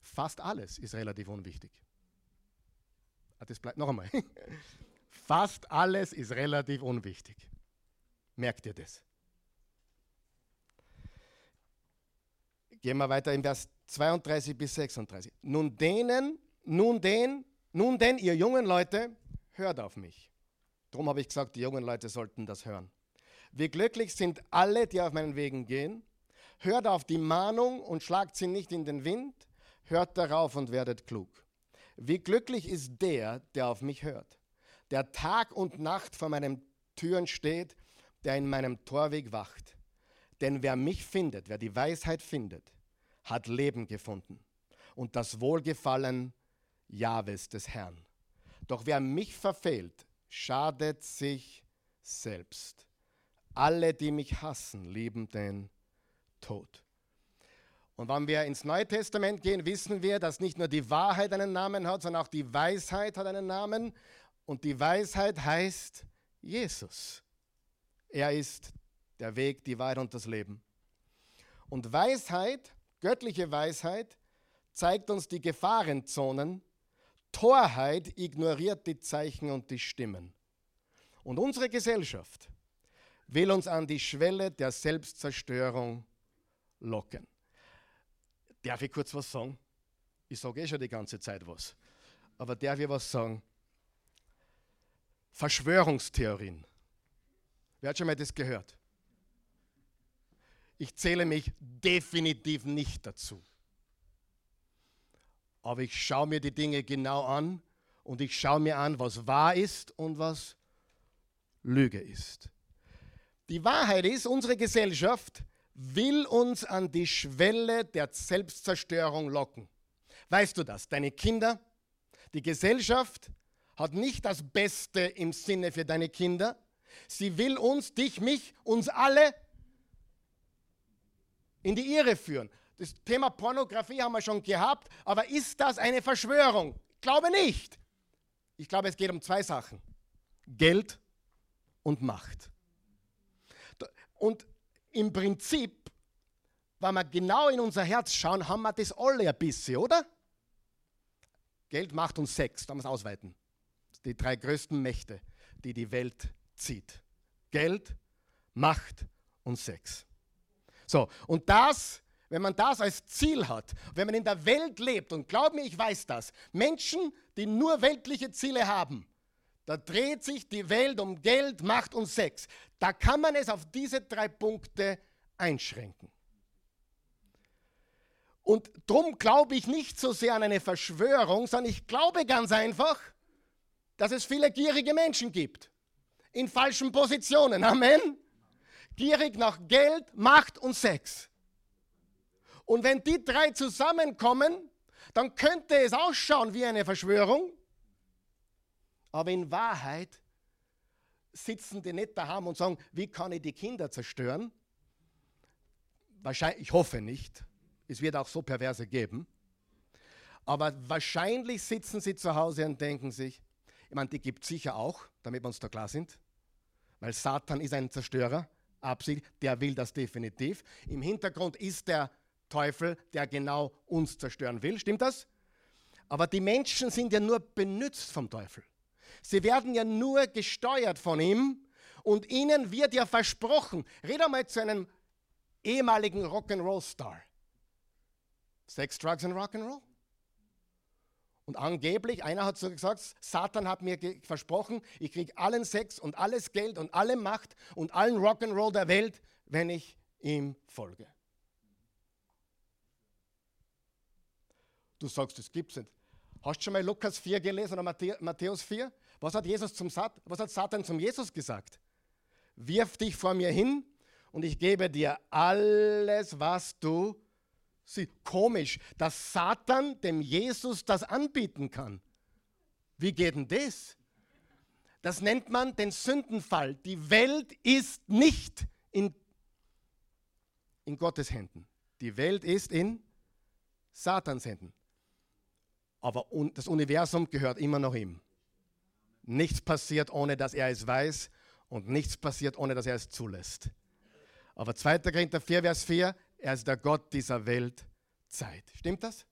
Fast alles ist relativ unwichtig. Ah, das bleibt noch einmal. <laughs> Fast alles ist relativ unwichtig. Merkt ihr das? Gehen wir weiter in Vers 32 bis 36. Nun denen, nun den, nun denn, ihr jungen Leute, hört auf mich. Darum habe ich gesagt, die jungen Leute sollten das hören. Wie glücklich sind alle, die auf meinen Wegen gehen. Hört auf die Mahnung und schlagt sie nicht in den Wind. Hört darauf und werdet klug. Wie glücklich ist der, der auf mich hört, der Tag und Nacht vor meinen Türen steht, der in meinem Torweg wacht. Denn wer mich findet, wer die Weisheit findet, hat Leben gefunden und das Wohlgefallen Jahwes des Herrn. Doch wer mich verfehlt, schadet sich selbst. Alle, die mich hassen, lieben den Tod. Und wenn wir ins Neue Testament gehen, wissen wir, dass nicht nur die Wahrheit einen Namen hat, sondern auch die Weisheit hat einen Namen. Und die Weisheit heißt Jesus. Er ist der Weg, die Wahrheit und das Leben. Und Weisheit, göttliche Weisheit, zeigt uns die Gefahrenzonen. Torheit ignoriert die Zeichen und die Stimmen. Und unsere Gesellschaft will uns an die Schwelle der Selbstzerstörung locken. Darf ich kurz was sagen? Ich sage eh schon die ganze Zeit was. Aber darf ich was sagen? Verschwörungstheorien. Wer hat schon mal das gehört? Ich zähle mich definitiv nicht dazu. Aber ich schaue mir die Dinge genau an und ich schaue mir an, was wahr ist und was Lüge ist. Die Wahrheit ist, unsere Gesellschaft will uns an die Schwelle der Selbstzerstörung locken. Weißt du das? Deine Kinder, die Gesellschaft hat nicht das Beste im Sinne für deine Kinder. Sie will uns, dich, mich, uns alle in die Irre führen. Das Thema Pornografie haben wir schon gehabt, aber ist das eine Verschwörung? Ich glaube nicht. Ich glaube, es geht um zwei Sachen. Geld und Macht. Und im Prinzip, wenn wir genau in unser Herz schauen, haben wir das alle ein bisschen, oder? Geld, Macht und Sex, da es ausweiten. Die drei größten Mächte, die die Welt zieht. Geld, Macht und Sex. So, und das, wenn man das als Ziel hat, wenn man in der Welt lebt, und glaub mir, ich weiß das, Menschen, die nur weltliche Ziele haben, da dreht sich die Welt um Geld, Macht und Sex. Da kann man es auf diese drei Punkte einschränken. Und darum glaube ich nicht so sehr an eine Verschwörung, sondern ich glaube ganz einfach, dass es viele gierige Menschen gibt. In falschen Positionen. Amen. Gierig nach Geld, Macht und Sex. Und wenn die drei zusammenkommen, dann könnte es ausschauen wie eine Verschwörung. Aber in Wahrheit sitzen die nicht daheim und sagen, wie kann ich die Kinder zerstören? Wahrscheinlich, ich hoffe nicht. Es wird auch so Perverse geben. Aber wahrscheinlich sitzen sie zu Hause und denken sich, ich meine, die gibt es sicher auch, damit wir uns da klar sind, weil Satan ist ein Zerstörer, Absicht, der will das definitiv. Im Hintergrund ist der Teufel, der genau uns zerstören will, stimmt das? Aber die Menschen sind ja nur benützt vom Teufel. Sie werden ja nur gesteuert von ihm und ihnen wird ja versprochen, red einmal zu einem ehemaligen Rock'n'Roll-Star. Sex, Drugs und Rock'n'Roll? Und angeblich, einer hat so gesagt, Satan hat mir versprochen, ich kriege allen Sex und alles Geld und alle Macht und allen Rock'n'Roll der Welt, wenn ich ihm folge. Du sagst, das gibt's nicht. Hast du schon mal Lukas 4 gelesen oder Matthäus 4? Was hat, Jesus zum Sat was hat Satan zum Jesus gesagt? Wirf dich vor mir hin und ich gebe dir alles, was du siehst. Komisch, dass Satan dem Jesus das anbieten kann. Wie geht denn das? Das nennt man den Sündenfall. Die Welt ist nicht in, in Gottes Händen. Die Welt ist in Satans Händen. Aber das Universum gehört immer noch ihm. Nichts passiert, ohne dass er es weiß und nichts passiert, ohne dass er es zulässt. Aber 2. Korinther 4, Vers 4, er ist der Gott dieser Welt Zeit. Stimmt das?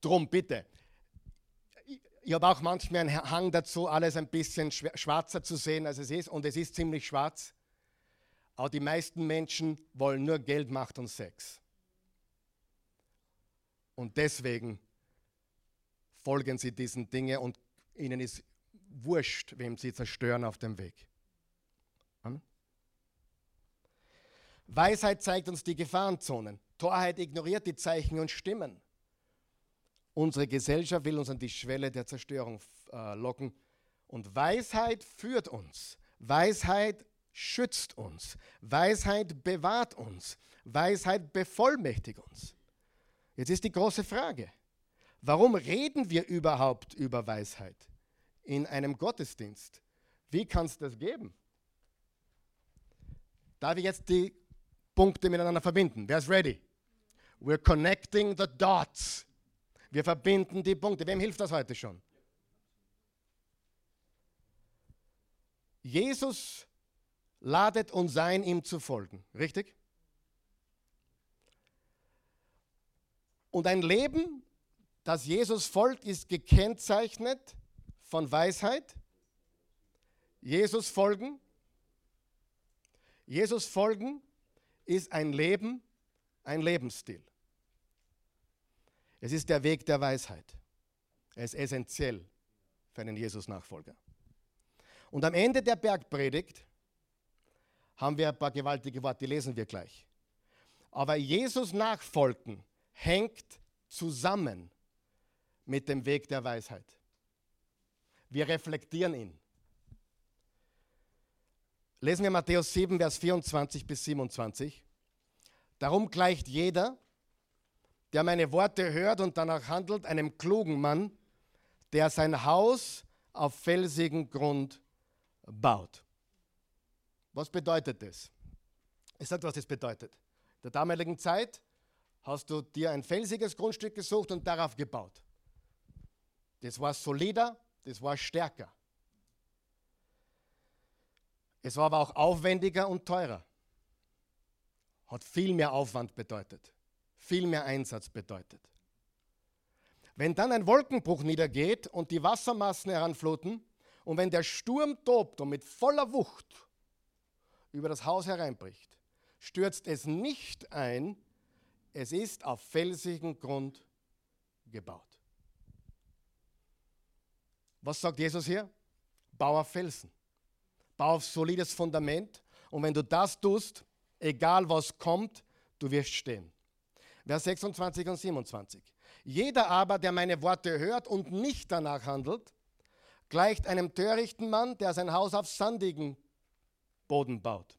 Drum bitte. Ich habe auch manchmal einen Hang dazu, alles ein bisschen schwarzer zu sehen, als es ist. Und es ist ziemlich schwarz. Aber die meisten Menschen wollen nur Geld, Macht und Sex. Und deswegen folgen sie diesen Dingen und ihnen ist wurscht, wem sie zerstören auf dem Weg. Weisheit zeigt uns die Gefahrenzonen. Torheit ignoriert die Zeichen und Stimmen. Unsere Gesellschaft will uns an die Schwelle der Zerstörung äh, locken. Und Weisheit führt uns. Weisheit schützt uns. Weisheit bewahrt uns. Weisheit bevollmächtigt uns. Jetzt ist die große Frage. Warum reden wir überhaupt über Weisheit in einem Gottesdienst? Wie kann es das geben? Darf ich jetzt die Punkte miteinander verbinden? Wer ist ready? We're connecting the dots. Wir verbinden die Punkte. Wem hilft das heute schon? Jesus ladet uns ein, ihm zu folgen. Richtig? Und ein Leben das Jesus folgt, ist gekennzeichnet von Weisheit. Jesus folgen. Jesus folgen ist ein Leben, ein Lebensstil. Es ist der Weg der Weisheit. Er ist essentiell für einen Jesus-Nachfolger. Und am Ende der Bergpredigt haben wir ein paar gewaltige Worte, die lesen wir gleich. Aber Jesus nachfolgen hängt zusammen mit dem Weg der Weisheit. Wir reflektieren ihn. Lesen wir Matthäus 7, Vers 24 bis 27. Darum gleicht jeder, der meine Worte hört und danach handelt, einem klugen Mann, der sein Haus auf felsigen Grund baut. Was bedeutet das? Ich sage, was das bedeutet. In der damaligen Zeit hast du dir ein felsiges Grundstück gesucht und darauf gebaut. Das war solider, das war stärker. Es war aber auch aufwendiger und teurer. Hat viel mehr Aufwand bedeutet, viel mehr Einsatz bedeutet. Wenn dann ein Wolkenbruch niedergeht und die Wassermassen heranfluten und wenn der Sturm tobt und mit voller Wucht über das Haus hereinbricht, stürzt es nicht ein, es ist auf felsigen Grund gebaut. Was sagt Jesus hier? Bau auf Felsen. Bau auf solides Fundament. Und wenn du das tust, egal was kommt, du wirst stehen. Vers 26 und 27. Jeder aber, der meine Worte hört und nicht danach handelt, gleicht einem törichten Mann, der sein Haus auf sandigen Boden baut.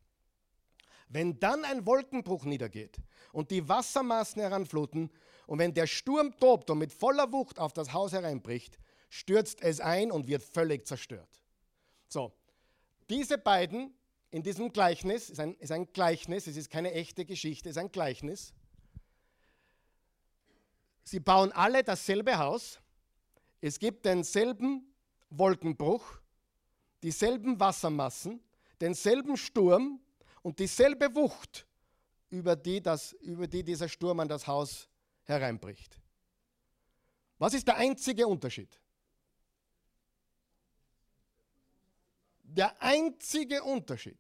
Wenn dann ein Wolkenbruch niedergeht und die Wassermassen heranfluten und wenn der Sturm tobt und mit voller Wucht auf das Haus hereinbricht, stürzt es ein und wird völlig zerstört. So, diese beiden in diesem Gleichnis, ist ein, ist ein Gleichnis, es ist keine echte Geschichte, es ist ein Gleichnis, Sie bauen alle dasselbe Haus. Es gibt denselben Wolkenbruch, dieselben Wassermassen, denselben Sturm und dieselbe Wucht, über die, das, über die dieser Sturm an das Haus hereinbricht. Was ist der einzige Unterschied? Der einzige Unterschied.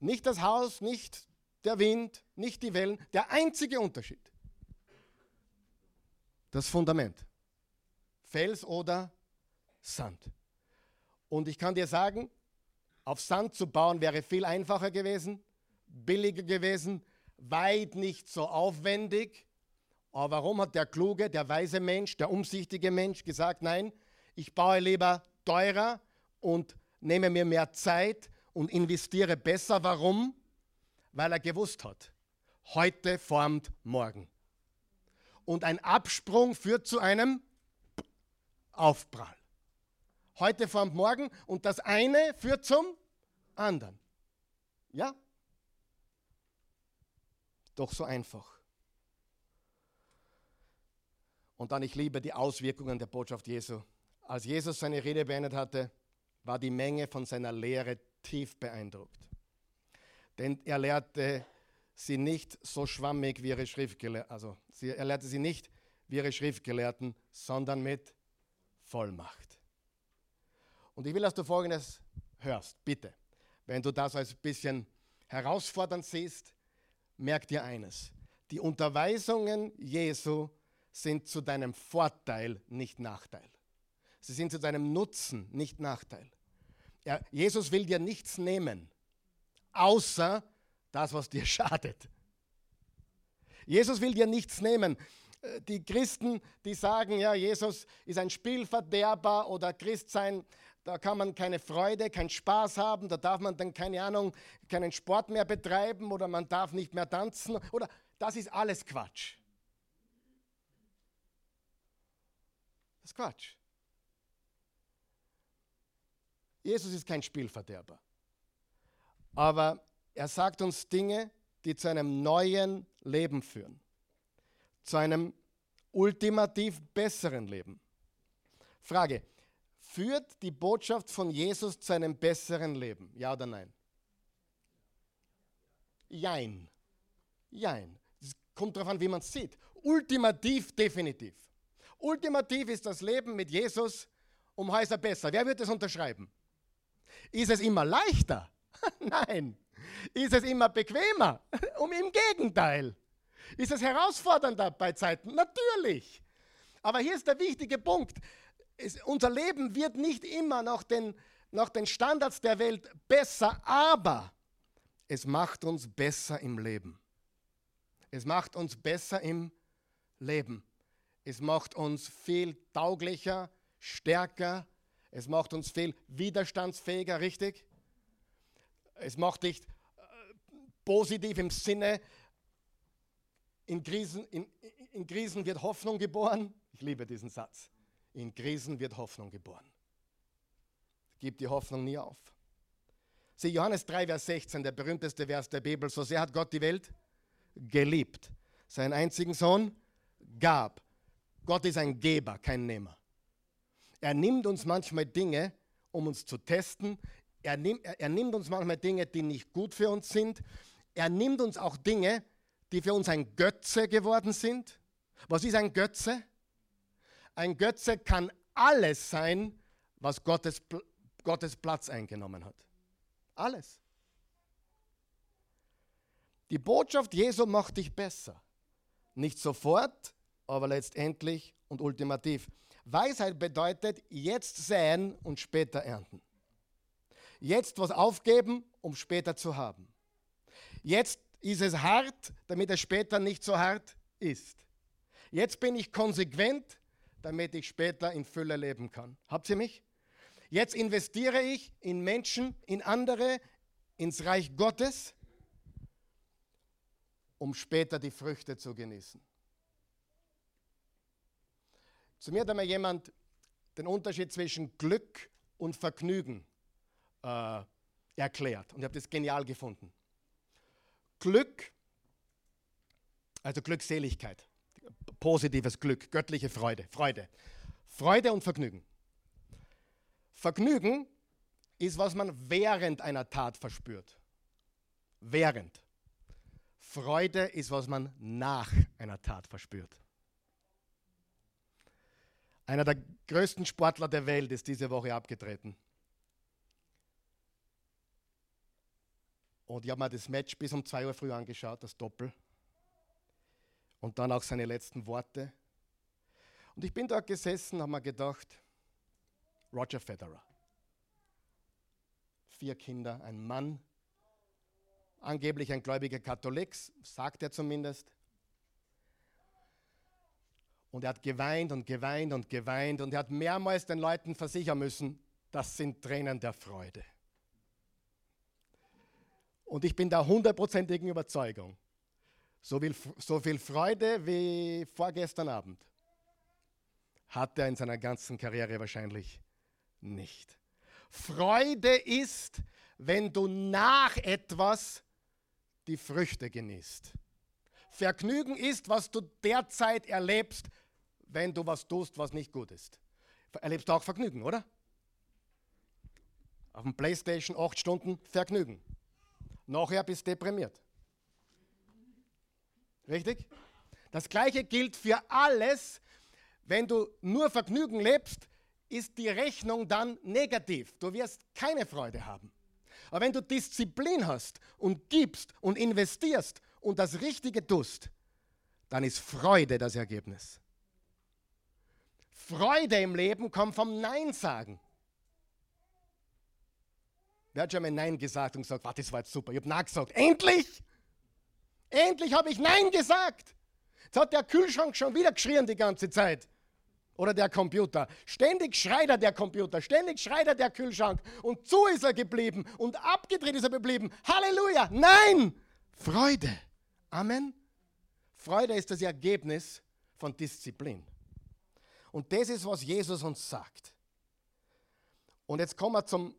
Nicht das Haus, nicht der Wind, nicht die Wellen. Der einzige Unterschied das Fundament. Fels oder Sand. Und ich kann dir sagen, auf Sand zu bauen wäre viel einfacher gewesen, billiger gewesen, weit nicht so aufwendig. Aber warum hat der kluge, der weise Mensch, der umsichtige Mensch gesagt, nein, ich baue lieber teurer und nehme mir mehr Zeit und investiere besser. Warum? Weil er gewusst hat, heute formt morgen und ein Absprung führt zu einem Aufprall. Heute formt morgen und das eine führt zum anderen. Ja? Doch so einfach. Und dann, ich liebe die Auswirkungen der Botschaft Jesu. Als Jesus seine Rede beendet hatte, war die Menge von seiner Lehre tief beeindruckt. Denn er lehrte sie nicht so schwammig wie ihre Schriftgelehrten, also sie, er lehrte sie nicht wie ihre Schriftgelehrten, sondern mit Vollmacht. Und ich will, dass du Folgendes hörst, bitte. Wenn du das als ein bisschen herausfordernd siehst, merk dir eines. Die Unterweisungen Jesu sind zu deinem Vorteil, nicht Nachteil. Sie sind zu deinem Nutzen, nicht Nachteil. Er, Jesus will dir nichts nehmen, außer das, was dir <laughs> schadet. Jesus will dir nichts nehmen. Äh, die Christen, die sagen, ja, Jesus ist ein Spielverderber oder Christ sein, da kann man keine Freude, keinen Spaß haben, da darf man dann keine Ahnung, keinen Sport mehr betreiben oder man darf nicht mehr tanzen oder das ist alles Quatsch. Das ist Quatsch. Jesus ist kein Spielverderber. Aber er sagt uns Dinge, die zu einem neuen Leben führen, zu einem ultimativ besseren Leben. Frage, führt die Botschaft von Jesus zu einem besseren Leben? Ja oder nein? Jein. Jein. Es kommt darauf an, wie man es sieht. Ultimativ, definitiv. Ultimativ ist das Leben mit Jesus um Häuser besser. Wer wird das unterschreiben? Ist es immer leichter? <laughs> Nein. Ist es immer bequemer? <laughs> Um im Gegenteil. Ist es herausfordernder bei Zeiten? Natürlich. Aber hier ist der wichtige Punkt. Es, unser Leben wird nicht immer nach den, nach den Standards der Welt besser, aber es macht uns besser im Leben. Es macht uns besser im Leben. Es macht uns viel tauglicher, stärker. Es macht uns viel widerstandsfähiger, richtig? Es macht dich positiv im Sinne, in Krisen, in, in Krisen wird Hoffnung geboren. Ich liebe diesen Satz. In Krisen wird Hoffnung geboren. gibt die Hoffnung nie auf. Sieh, Johannes 3, Vers 16, der berühmteste Vers der Bibel, so sehr hat Gott die Welt geliebt. Seinen einzigen Sohn gab. Gott ist ein Geber, kein Nehmer. Er nimmt uns manchmal Dinge, um uns zu testen. Er nimmt, er, er nimmt uns manchmal Dinge, die nicht gut für uns sind. Er nimmt uns auch Dinge, die für uns ein Götze geworden sind. Was ist ein Götze? Ein Götze kann alles sein, was Gottes, Gottes Platz eingenommen hat. Alles. Die Botschaft Jesu macht dich besser. Nicht sofort, aber letztendlich und ultimativ. Weisheit bedeutet jetzt säen und später ernten. Jetzt was aufgeben, um später zu haben. Jetzt ist es hart, damit es später nicht so hart ist. Jetzt bin ich konsequent, damit ich später in Fülle leben kann. Habt ihr mich? Jetzt investiere ich in Menschen, in andere, ins Reich Gottes, um später die Früchte zu genießen. Zu mir hat einmal jemand den Unterschied zwischen Glück und Vergnügen äh, erklärt. Und ich habe das genial gefunden. Glück, also Glückseligkeit, positives Glück, göttliche Freude, Freude. Freude und Vergnügen. Vergnügen ist, was man während einer Tat verspürt. Während. Freude ist, was man nach einer Tat verspürt. Einer der größten Sportler der Welt ist diese Woche abgetreten. Und ich habe mir das Match bis um 2 Uhr früh angeschaut, das Doppel. Und dann auch seine letzten Worte. Und ich bin dort gesessen, habe mir gedacht, Roger Federer. Vier Kinder, ein Mann, angeblich ein gläubiger Katholik, sagt er zumindest. Und er hat geweint und geweint und geweint und er hat mehrmals den Leuten versichern müssen, das sind Tränen der Freude. Und ich bin der hundertprozentigen Überzeugung, so viel, so viel Freude wie vorgestern Abend hat er in seiner ganzen Karriere wahrscheinlich nicht. Freude ist, wenn du nach etwas die Früchte genießt. Vergnügen ist, was du derzeit erlebst, wenn du was tust, was nicht gut ist. Erlebst du auch Vergnügen, oder? Auf dem Playstation acht Stunden Vergnügen. Nachher bist du deprimiert. Richtig? Das gleiche gilt für alles. Wenn du nur Vergnügen lebst, ist die Rechnung dann negativ. Du wirst keine Freude haben. Aber wenn du Disziplin hast und gibst und investierst und das Richtige tust, dann ist Freude das Ergebnis. Freude im Leben kommt vom Nein sagen. Wer hat schon mal Nein gesagt und gesagt, das war jetzt super, ich habe Nein gesagt. Endlich! Endlich habe ich Nein gesagt. Jetzt hat der Kühlschrank schon wieder geschrien die ganze Zeit. Oder der Computer. Ständig schreit er der Computer, ständig schreit er der Kühlschrank. Und zu ist er geblieben und abgedreht ist er geblieben. Halleluja! Nein! Freude. Amen. Freude ist das Ergebnis von Disziplin. Und das ist, was Jesus uns sagt. Und jetzt kommen wir zum,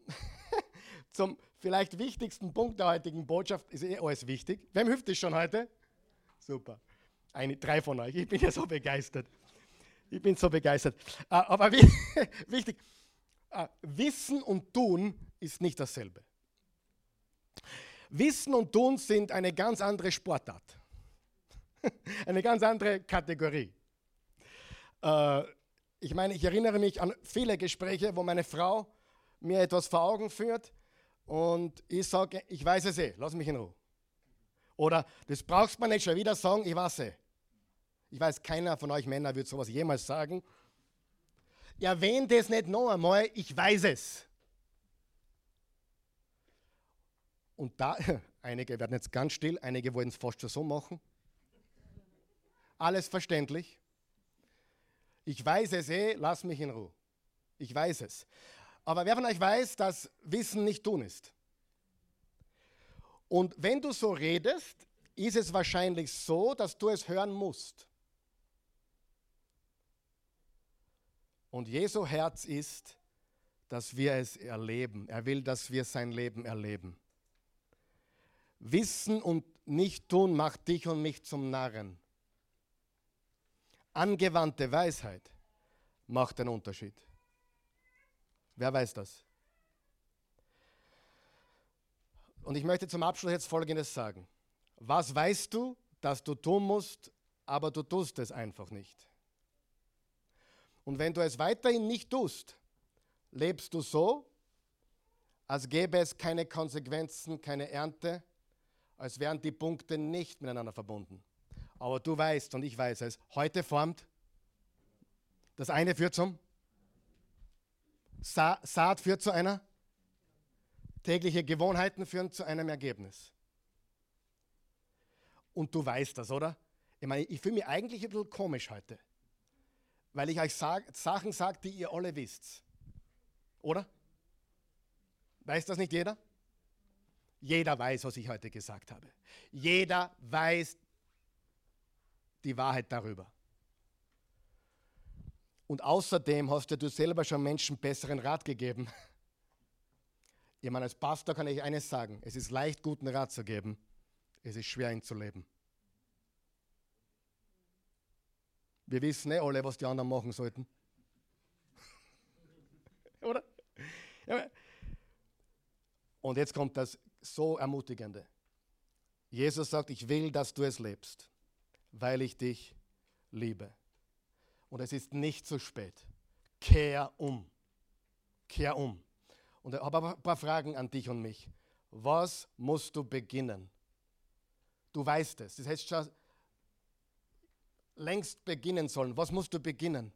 <laughs> zum vielleicht wichtigsten Punkt der heutigen Botschaft. Ist eh alles wichtig. Wem hilft das schon heute? Super. Eine, drei von euch. Ich bin ja so begeistert. Ich bin so begeistert. Ah, aber <laughs> wichtig, ah, Wissen und Tun ist nicht dasselbe. Wissen und Tun sind eine ganz andere Sportart. <laughs> Eine ganz andere Kategorie. Ich meine, ich erinnere mich an viele Gespräche, wo meine Frau mir etwas vor Augen führt und ich sage, ich weiß es eh, lass mich in Ruhe. Oder das brauchst man nicht schon wieder sagen, ich weiß eh. Ich weiß, keiner von euch Männer wird sowas jemals sagen. Erwähnt es nicht noch einmal, ich weiß es. Und da, <laughs> einige werden jetzt ganz still, einige wollen es fast schon so machen. Alles verständlich. Ich weiß es eh, lass mich in Ruhe. Ich weiß es. Aber wer von euch weiß, dass Wissen nicht tun ist? Und wenn du so redest, ist es wahrscheinlich so, dass du es hören musst. Und Jesu Herz ist, dass wir es erleben. Er will, dass wir sein Leben erleben. Wissen und nicht tun macht dich und mich zum Narren. Angewandte Weisheit macht den Unterschied. Wer weiß das? Und ich möchte zum Abschluss jetzt Folgendes sagen. Was weißt du, dass du tun musst, aber du tust es einfach nicht? Und wenn du es weiterhin nicht tust, lebst du so, als gäbe es keine Konsequenzen, keine Ernte, als wären die Punkte nicht miteinander verbunden. Aber du weißt und ich weiß es, heute formt das eine führt zum Sa Saat führt zu einer tägliche Gewohnheiten führen zu einem Ergebnis. Und du weißt das, oder? Ich meine, ich fühle mich eigentlich ein bisschen komisch heute weil ich euch sag, Sachen sage, die ihr alle wisst. Oder? Weiß das nicht jeder? Jeder weiß, was ich heute gesagt habe. Jeder weiß die Wahrheit darüber. Und außerdem hast ja du selber schon Menschen besseren Rat gegeben. <laughs> Ich meine, als Pastor kann ich eines sagen: Es ist leicht, guten Rat zu geben, es ist schwer, ihn zu leben. Wir wissen eh alle, was die anderen machen sollten. <laughs> Oder? Und jetzt kommt das so Ermutigende. Jesus sagt, ich will, dass du es lebst, weil ich dich liebe. Und es ist nicht zu spät. Kehr um. Kehr um. Und ich habe ein paar Fragen an dich und mich. Was musst du beginnen? Du weißt es. Das heißt schon, längst beginnen sollen. Was musst du beginnen?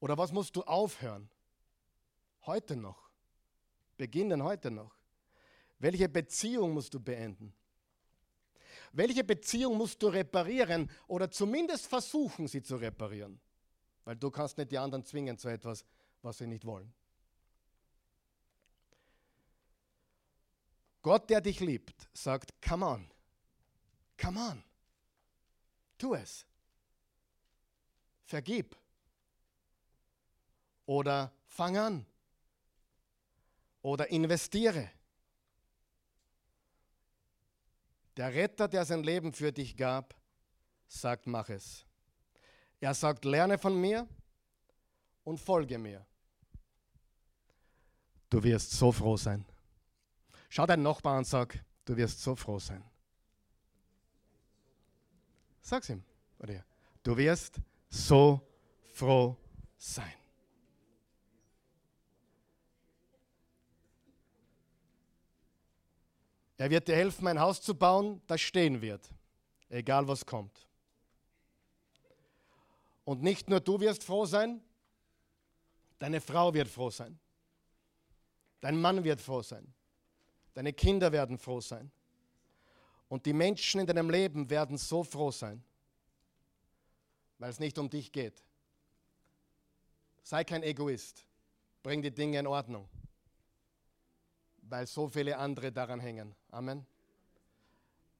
Oder was musst du aufhören? Heute noch. Beginnen heute noch. Welche Beziehung musst du beenden? Welche Beziehung musst du reparieren oder zumindest versuchen, sie zu reparieren? Weil du kannst nicht die anderen zwingen zu etwas, was sie nicht wollen. Gott, der dich liebt, sagt, come on, come on. Tu es. Vergib. Oder fang an. Oder investiere. Der Retter, der sein Leben für dich gab, sagt, mach es. Er sagt, lerne von mir und folge mir. Du wirst so froh sein. Schau deinen Nachbarn und sag, du wirst so froh sein. Sag's ihm. Oder Du wirst so froh sein. Er wird dir helfen, ein Haus zu bauen, das stehen wird, egal was kommt. Und nicht nur du wirst froh sein, deine Frau wird froh sein, dein Mann wird froh sein, deine Kinder werden froh sein. Und die Menschen in deinem Leben werden so froh sein, weil es nicht um dich geht. Sei kein Egoist. Bring die Dinge in Ordnung, weil so viele andere daran hängen. Amen.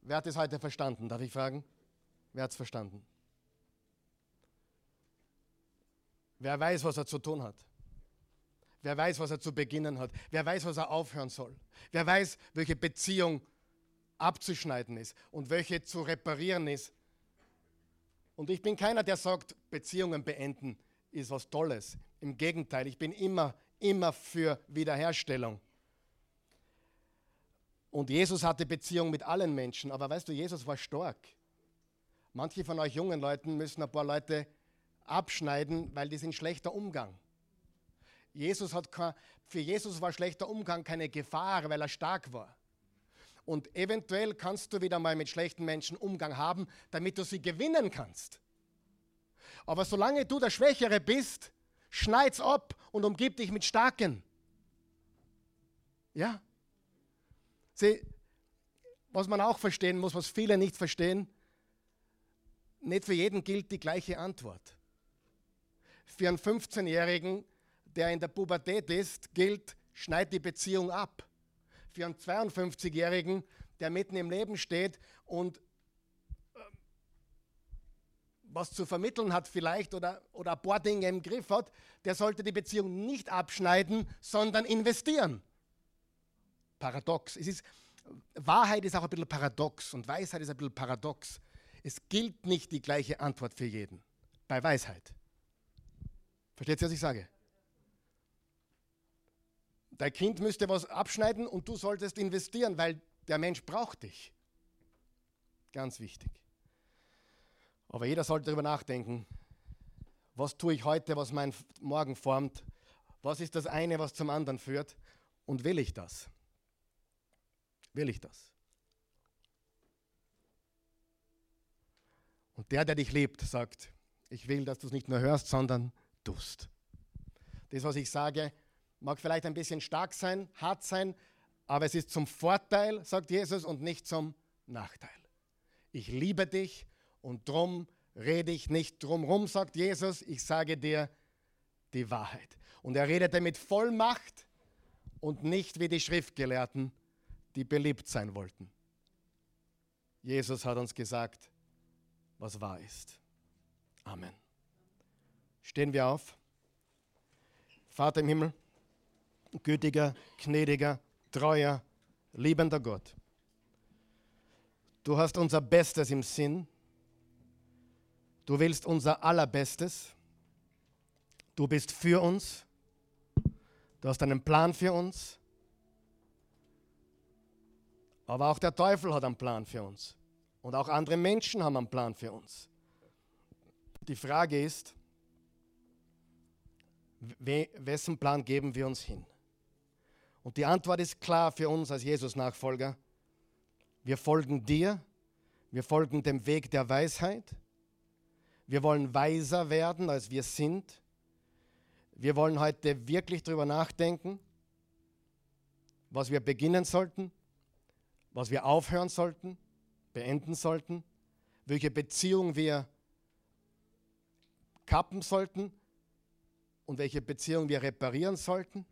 Wer hat es heute verstanden? Darf ich fragen? Wer hat es verstanden? Wer weiß, was er zu tun hat? Wer weiß, was er zu beginnen hat? Wer weiß, was er aufhören soll? Wer weiß, welche Beziehung abzuschneiden ist und welche zu reparieren ist. Und ich bin keiner, der sagt, Beziehungen beenden ist was Tolles. Im Gegenteil, ich bin immer, immer für Wiederherstellung. Und Jesus hatte Beziehung mit allen Menschen, aber weißt du, Jesus war stark. Manche von euch jungen Leuten müssen ein paar Leute abschneiden, weil die sind schlechter Umgang. Jesus hat kein, für Jesus war schlechter Umgang keine Gefahr, weil er stark war. Und eventuell kannst du wieder mal mit schlechten Menschen Umgang haben, damit du sie gewinnen kannst. Aber solange du der Schwächere bist, schneid's ab und umgib dich mit Starken. Ja? Sieh, was man auch verstehen muss, was viele nicht verstehen, nicht für jeden gilt die gleiche Antwort. Für einen 15-Jährigen, der in der Pubertät ist, gilt, schneid die Beziehung ab für einen 52-Jährigen, der mitten im Leben steht und äh, was zu vermitteln hat vielleicht oder, oder ein paar Dinge im Griff hat, der sollte die Beziehung nicht abschneiden, sondern investieren. Paradox. Es ist, Wahrheit ist auch ein bisschen paradox und Weisheit ist ein bisschen paradox. Es gilt nicht die gleiche Antwort für jeden bei Weisheit. Versteht ihr, was ich sage? Dein Kind müsste was abschneiden und du solltest investieren, weil der Mensch braucht dich. Ganz wichtig. Aber jeder sollte darüber nachdenken, was tue ich heute, was mein Morgen formt, was ist das eine, was zum anderen führt und will ich das? Will ich das? Und der, der dich liebt, sagt, ich will, dass du es nicht nur hörst, sondern tust. Das, was ich sage, mag vielleicht ein bisschen stark sein, hart sein, aber es ist zum Vorteil, sagt Jesus, und nicht zum Nachteil. Ich liebe dich und drum rede ich nicht drumrum, sagt Jesus, ich sage dir die Wahrheit. Und er redete mit Vollmacht und nicht wie die Schriftgelehrten, die beliebt sein wollten. Jesus hat uns gesagt, was wahr ist. Amen. Stehen wir auf. Vater im Himmel, gütiger, gnädiger, treuer, liebender Gott. Du hast unser Bestes im Sinn. Du willst unser Allerbestes. Du bist für uns. Du hast einen Plan für uns. Aber auch der Teufel hat einen Plan für uns. Und auch andere Menschen haben einen Plan für uns. Die Frage ist, wessen Plan geben wir uns hin? Und die Antwort ist klar für uns als Jesus-Nachfolger. Wir folgen dir, wir folgen dem Weg der Weisheit. Wir wollen weiser werden, als wir sind. Wir wollen heute wirklich darüber nachdenken, was wir beginnen sollten, was wir aufhören sollten, beenden sollten, welche Beziehung wir kappen sollten und welche Beziehung wir reparieren sollten.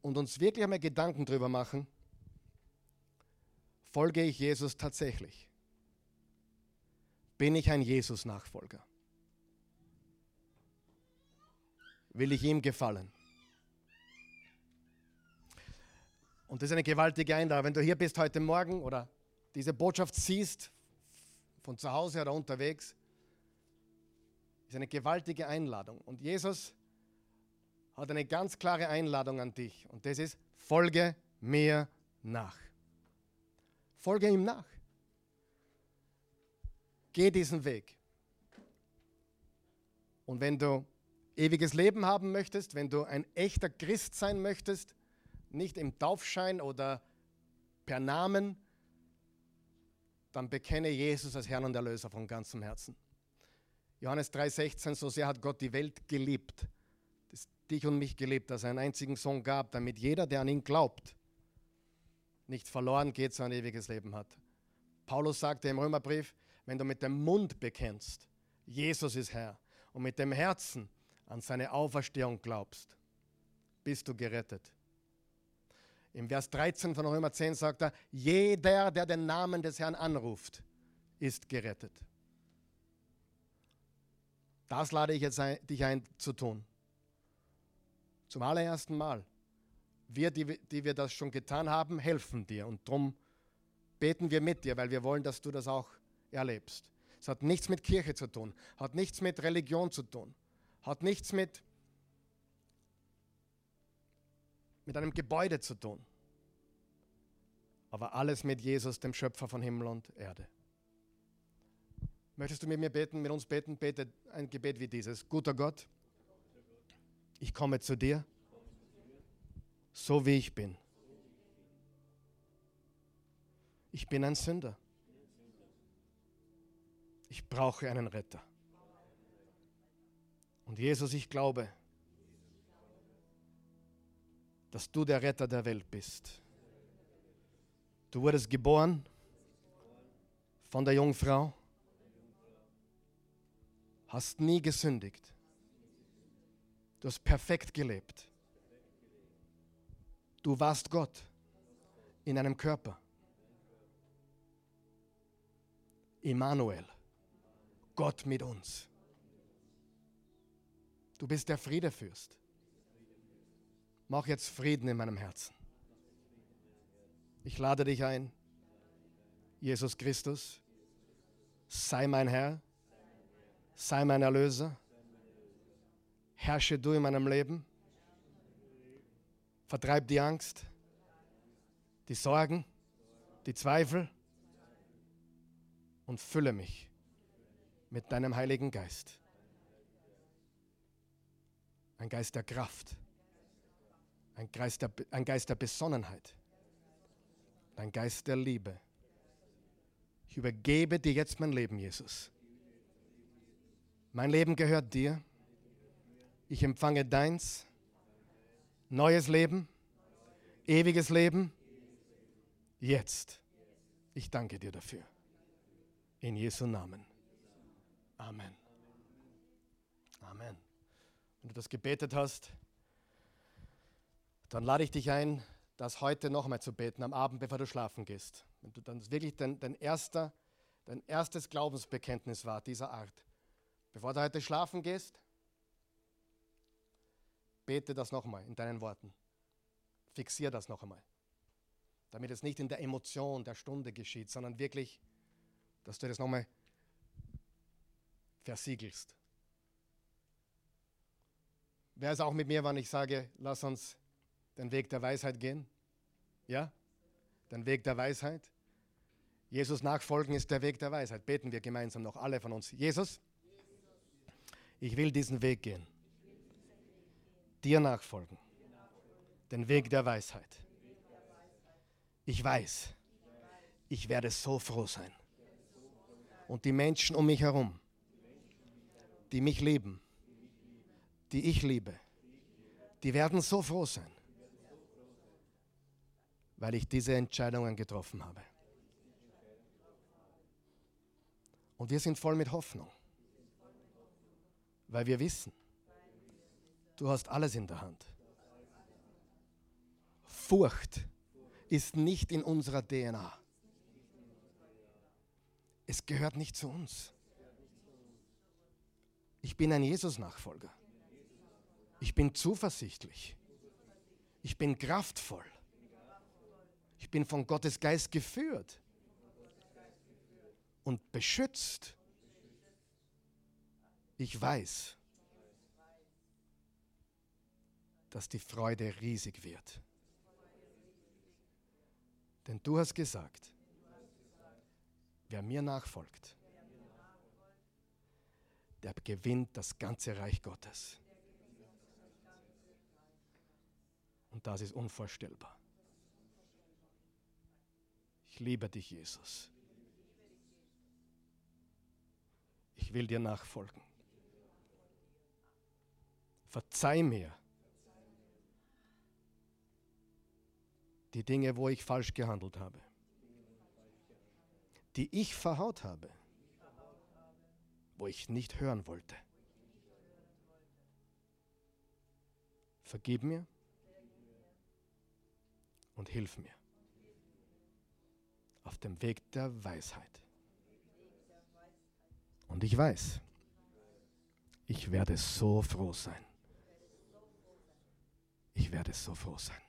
Und uns wirklich einmal Gedanken darüber machen, folge ich Jesus tatsächlich? Bin ich ein Jesus-Nachfolger? Will ich ihm gefallen? Und das ist eine gewaltige Einladung. Wenn du hier bist heute Morgen oder diese Botschaft siehst, von zu Hause oder unterwegs, ist eine gewaltige Einladung. Und Jesus hat eine ganz klare Einladung an dich. Und das ist, folge mir nach. Folge ihm nach. Geh diesen Weg. Und wenn du ewiges Leben haben möchtest, wenn du ein echter Christ sein möchtest, nicht im Taufschein oder per Namen, dann bekenne Jesus als Herrn und Erlöser von ganzem Herzen. Johannes 3,16, so sehr hat Gott die Welt geliebt, dich und mich geliebt, dass er einen einzigen Sohn gab, damit jeder, der an ihn glaubt, nicht verloren geht, sondern ewiges Leben hat. Paulus sagte im Römerbrief, wenn du mit dem Mund bekennst, Jesus ist Herr, und mit dem Herzen an seine Auferstehung glaubst, bist du gerettet. Im Vers 13 von Römer 10 sagt er, jeder, der den Namen des Herrn anruft, ist gerettet. Das lade ich jetzt ein, dich ein zu tun. Zum allerersten Mal. Wir, die, die wir das schon getan haben, helfen dir. Und darum beten wir mit dir, weil wir wollen, dass du das auch erlebst. Es hat nichts mit Kirche zu tun, hat nichts mit Religion zu tun, hat nichts mit mit einem Gebäude zu tun, aber alles mit Jesus, dem Schöpfer von Himmel und Erde. Möchtest du mit mir beten, mit uns beten? Bete ein Gebet wie dieses. Guter Gott, ich komme zu dir, so wie ich bin. Ich bin ein Sünder. Ich brauche einen Retter. Und Jesus, ich glaube, dass du der Retter der Welt bist. Du wurdest geboren von der Jungfrau, hast nie gesündigt. Du hast perfekt gelebt. Du warst Gott in einem Körper. Immanuel, Gott mit uns. Du bist der Friedefürst. Mach jetzt Frieden in meinem Herzen. Ich lade dich ein, Jesus Christus, sei mein Herr, sei mein Erlöser, herrsche du in meinem Leben, vertreib die Angst, die Sorgen, die Zweifel und fülle mich mit deinem Heiligen Geist. Ein Geist der Kraft, ein Geist der, ein Geist der Besonnenheit, ein Geist der Liebe. Ich übergebe dir jetzt mein Leben, Jesus. Mein Leben gehört dir. Ich empfange deins. Neues Leben, ewiges Leben, jetzt. Ich danke dir dafür. In Jesu Namen. Amen. Amen. Wenn du das gebetet hast, dann lade ich dich ein, das heute nochmal zu beten, am Abend, bevor du schlafen gehst. Wenn du dann wirklich dein, dein, erster, dein erstes Glaubensbekenntnis war, dieser Art. Bevor du heute schlafen gehst, bete das nochmal in deinen Worten. Fixier das noch einmal. Damit es nicht in der Emotion der Stunde geschieht, sondern wirklich, dass du das nochmal versiegelst. Wer ist auch mit mir, wann ich sage, lass uns den Weg der Weisheit gehen? Ja? Den Weg der Weisheit. Jesus nachfolgen ist der Weg der Weisheit. Beten wir gemeinsam noch, alle von uns. Jesus, ich will diesen Weg gehen. Dir nachfolgen. Den Weg der Weisheit. Ich weiß, ich werde so froh sein. Und die Menschen um mich herum, die mich lieben, die ich liebe, die werden so froh sein, weil ich diese Entscheidungen getroffen habe. Und wir sind voll mit Hoffnung, weil wir wissen, du hast alles in der Hand. Furcht ist nicht in unserer DNA. Es gehört nicht zu uns. Ich bin ein Jesus-Nachfolger. Ich bin zuversichtlich. Ich bin kraftvoll. Ich bin von Gottes Geist geführt und beschützt. Ich weiß, dass die Freude riesig wird. Denn du hast gesagt, wer mir nachfolgt, der gewinnt das ganze Reich Gottes. Und das ist unvorstellbar. Ich liebe dich, Jesus. Ich will dir nachfolgen. Verzeih mir die Dinge, wo ich falsch gehandelt habe, die ich verhaut habe, wo ich nicht hören wollte. Vergib mir und hilf mir auf dem Weg der Weisheit. Und ich weiß, ich werde so froh sein. Ich werde so froh sein.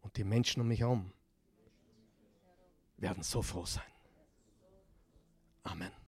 Und die Menschen um mich herum werden so froh sein. Amen.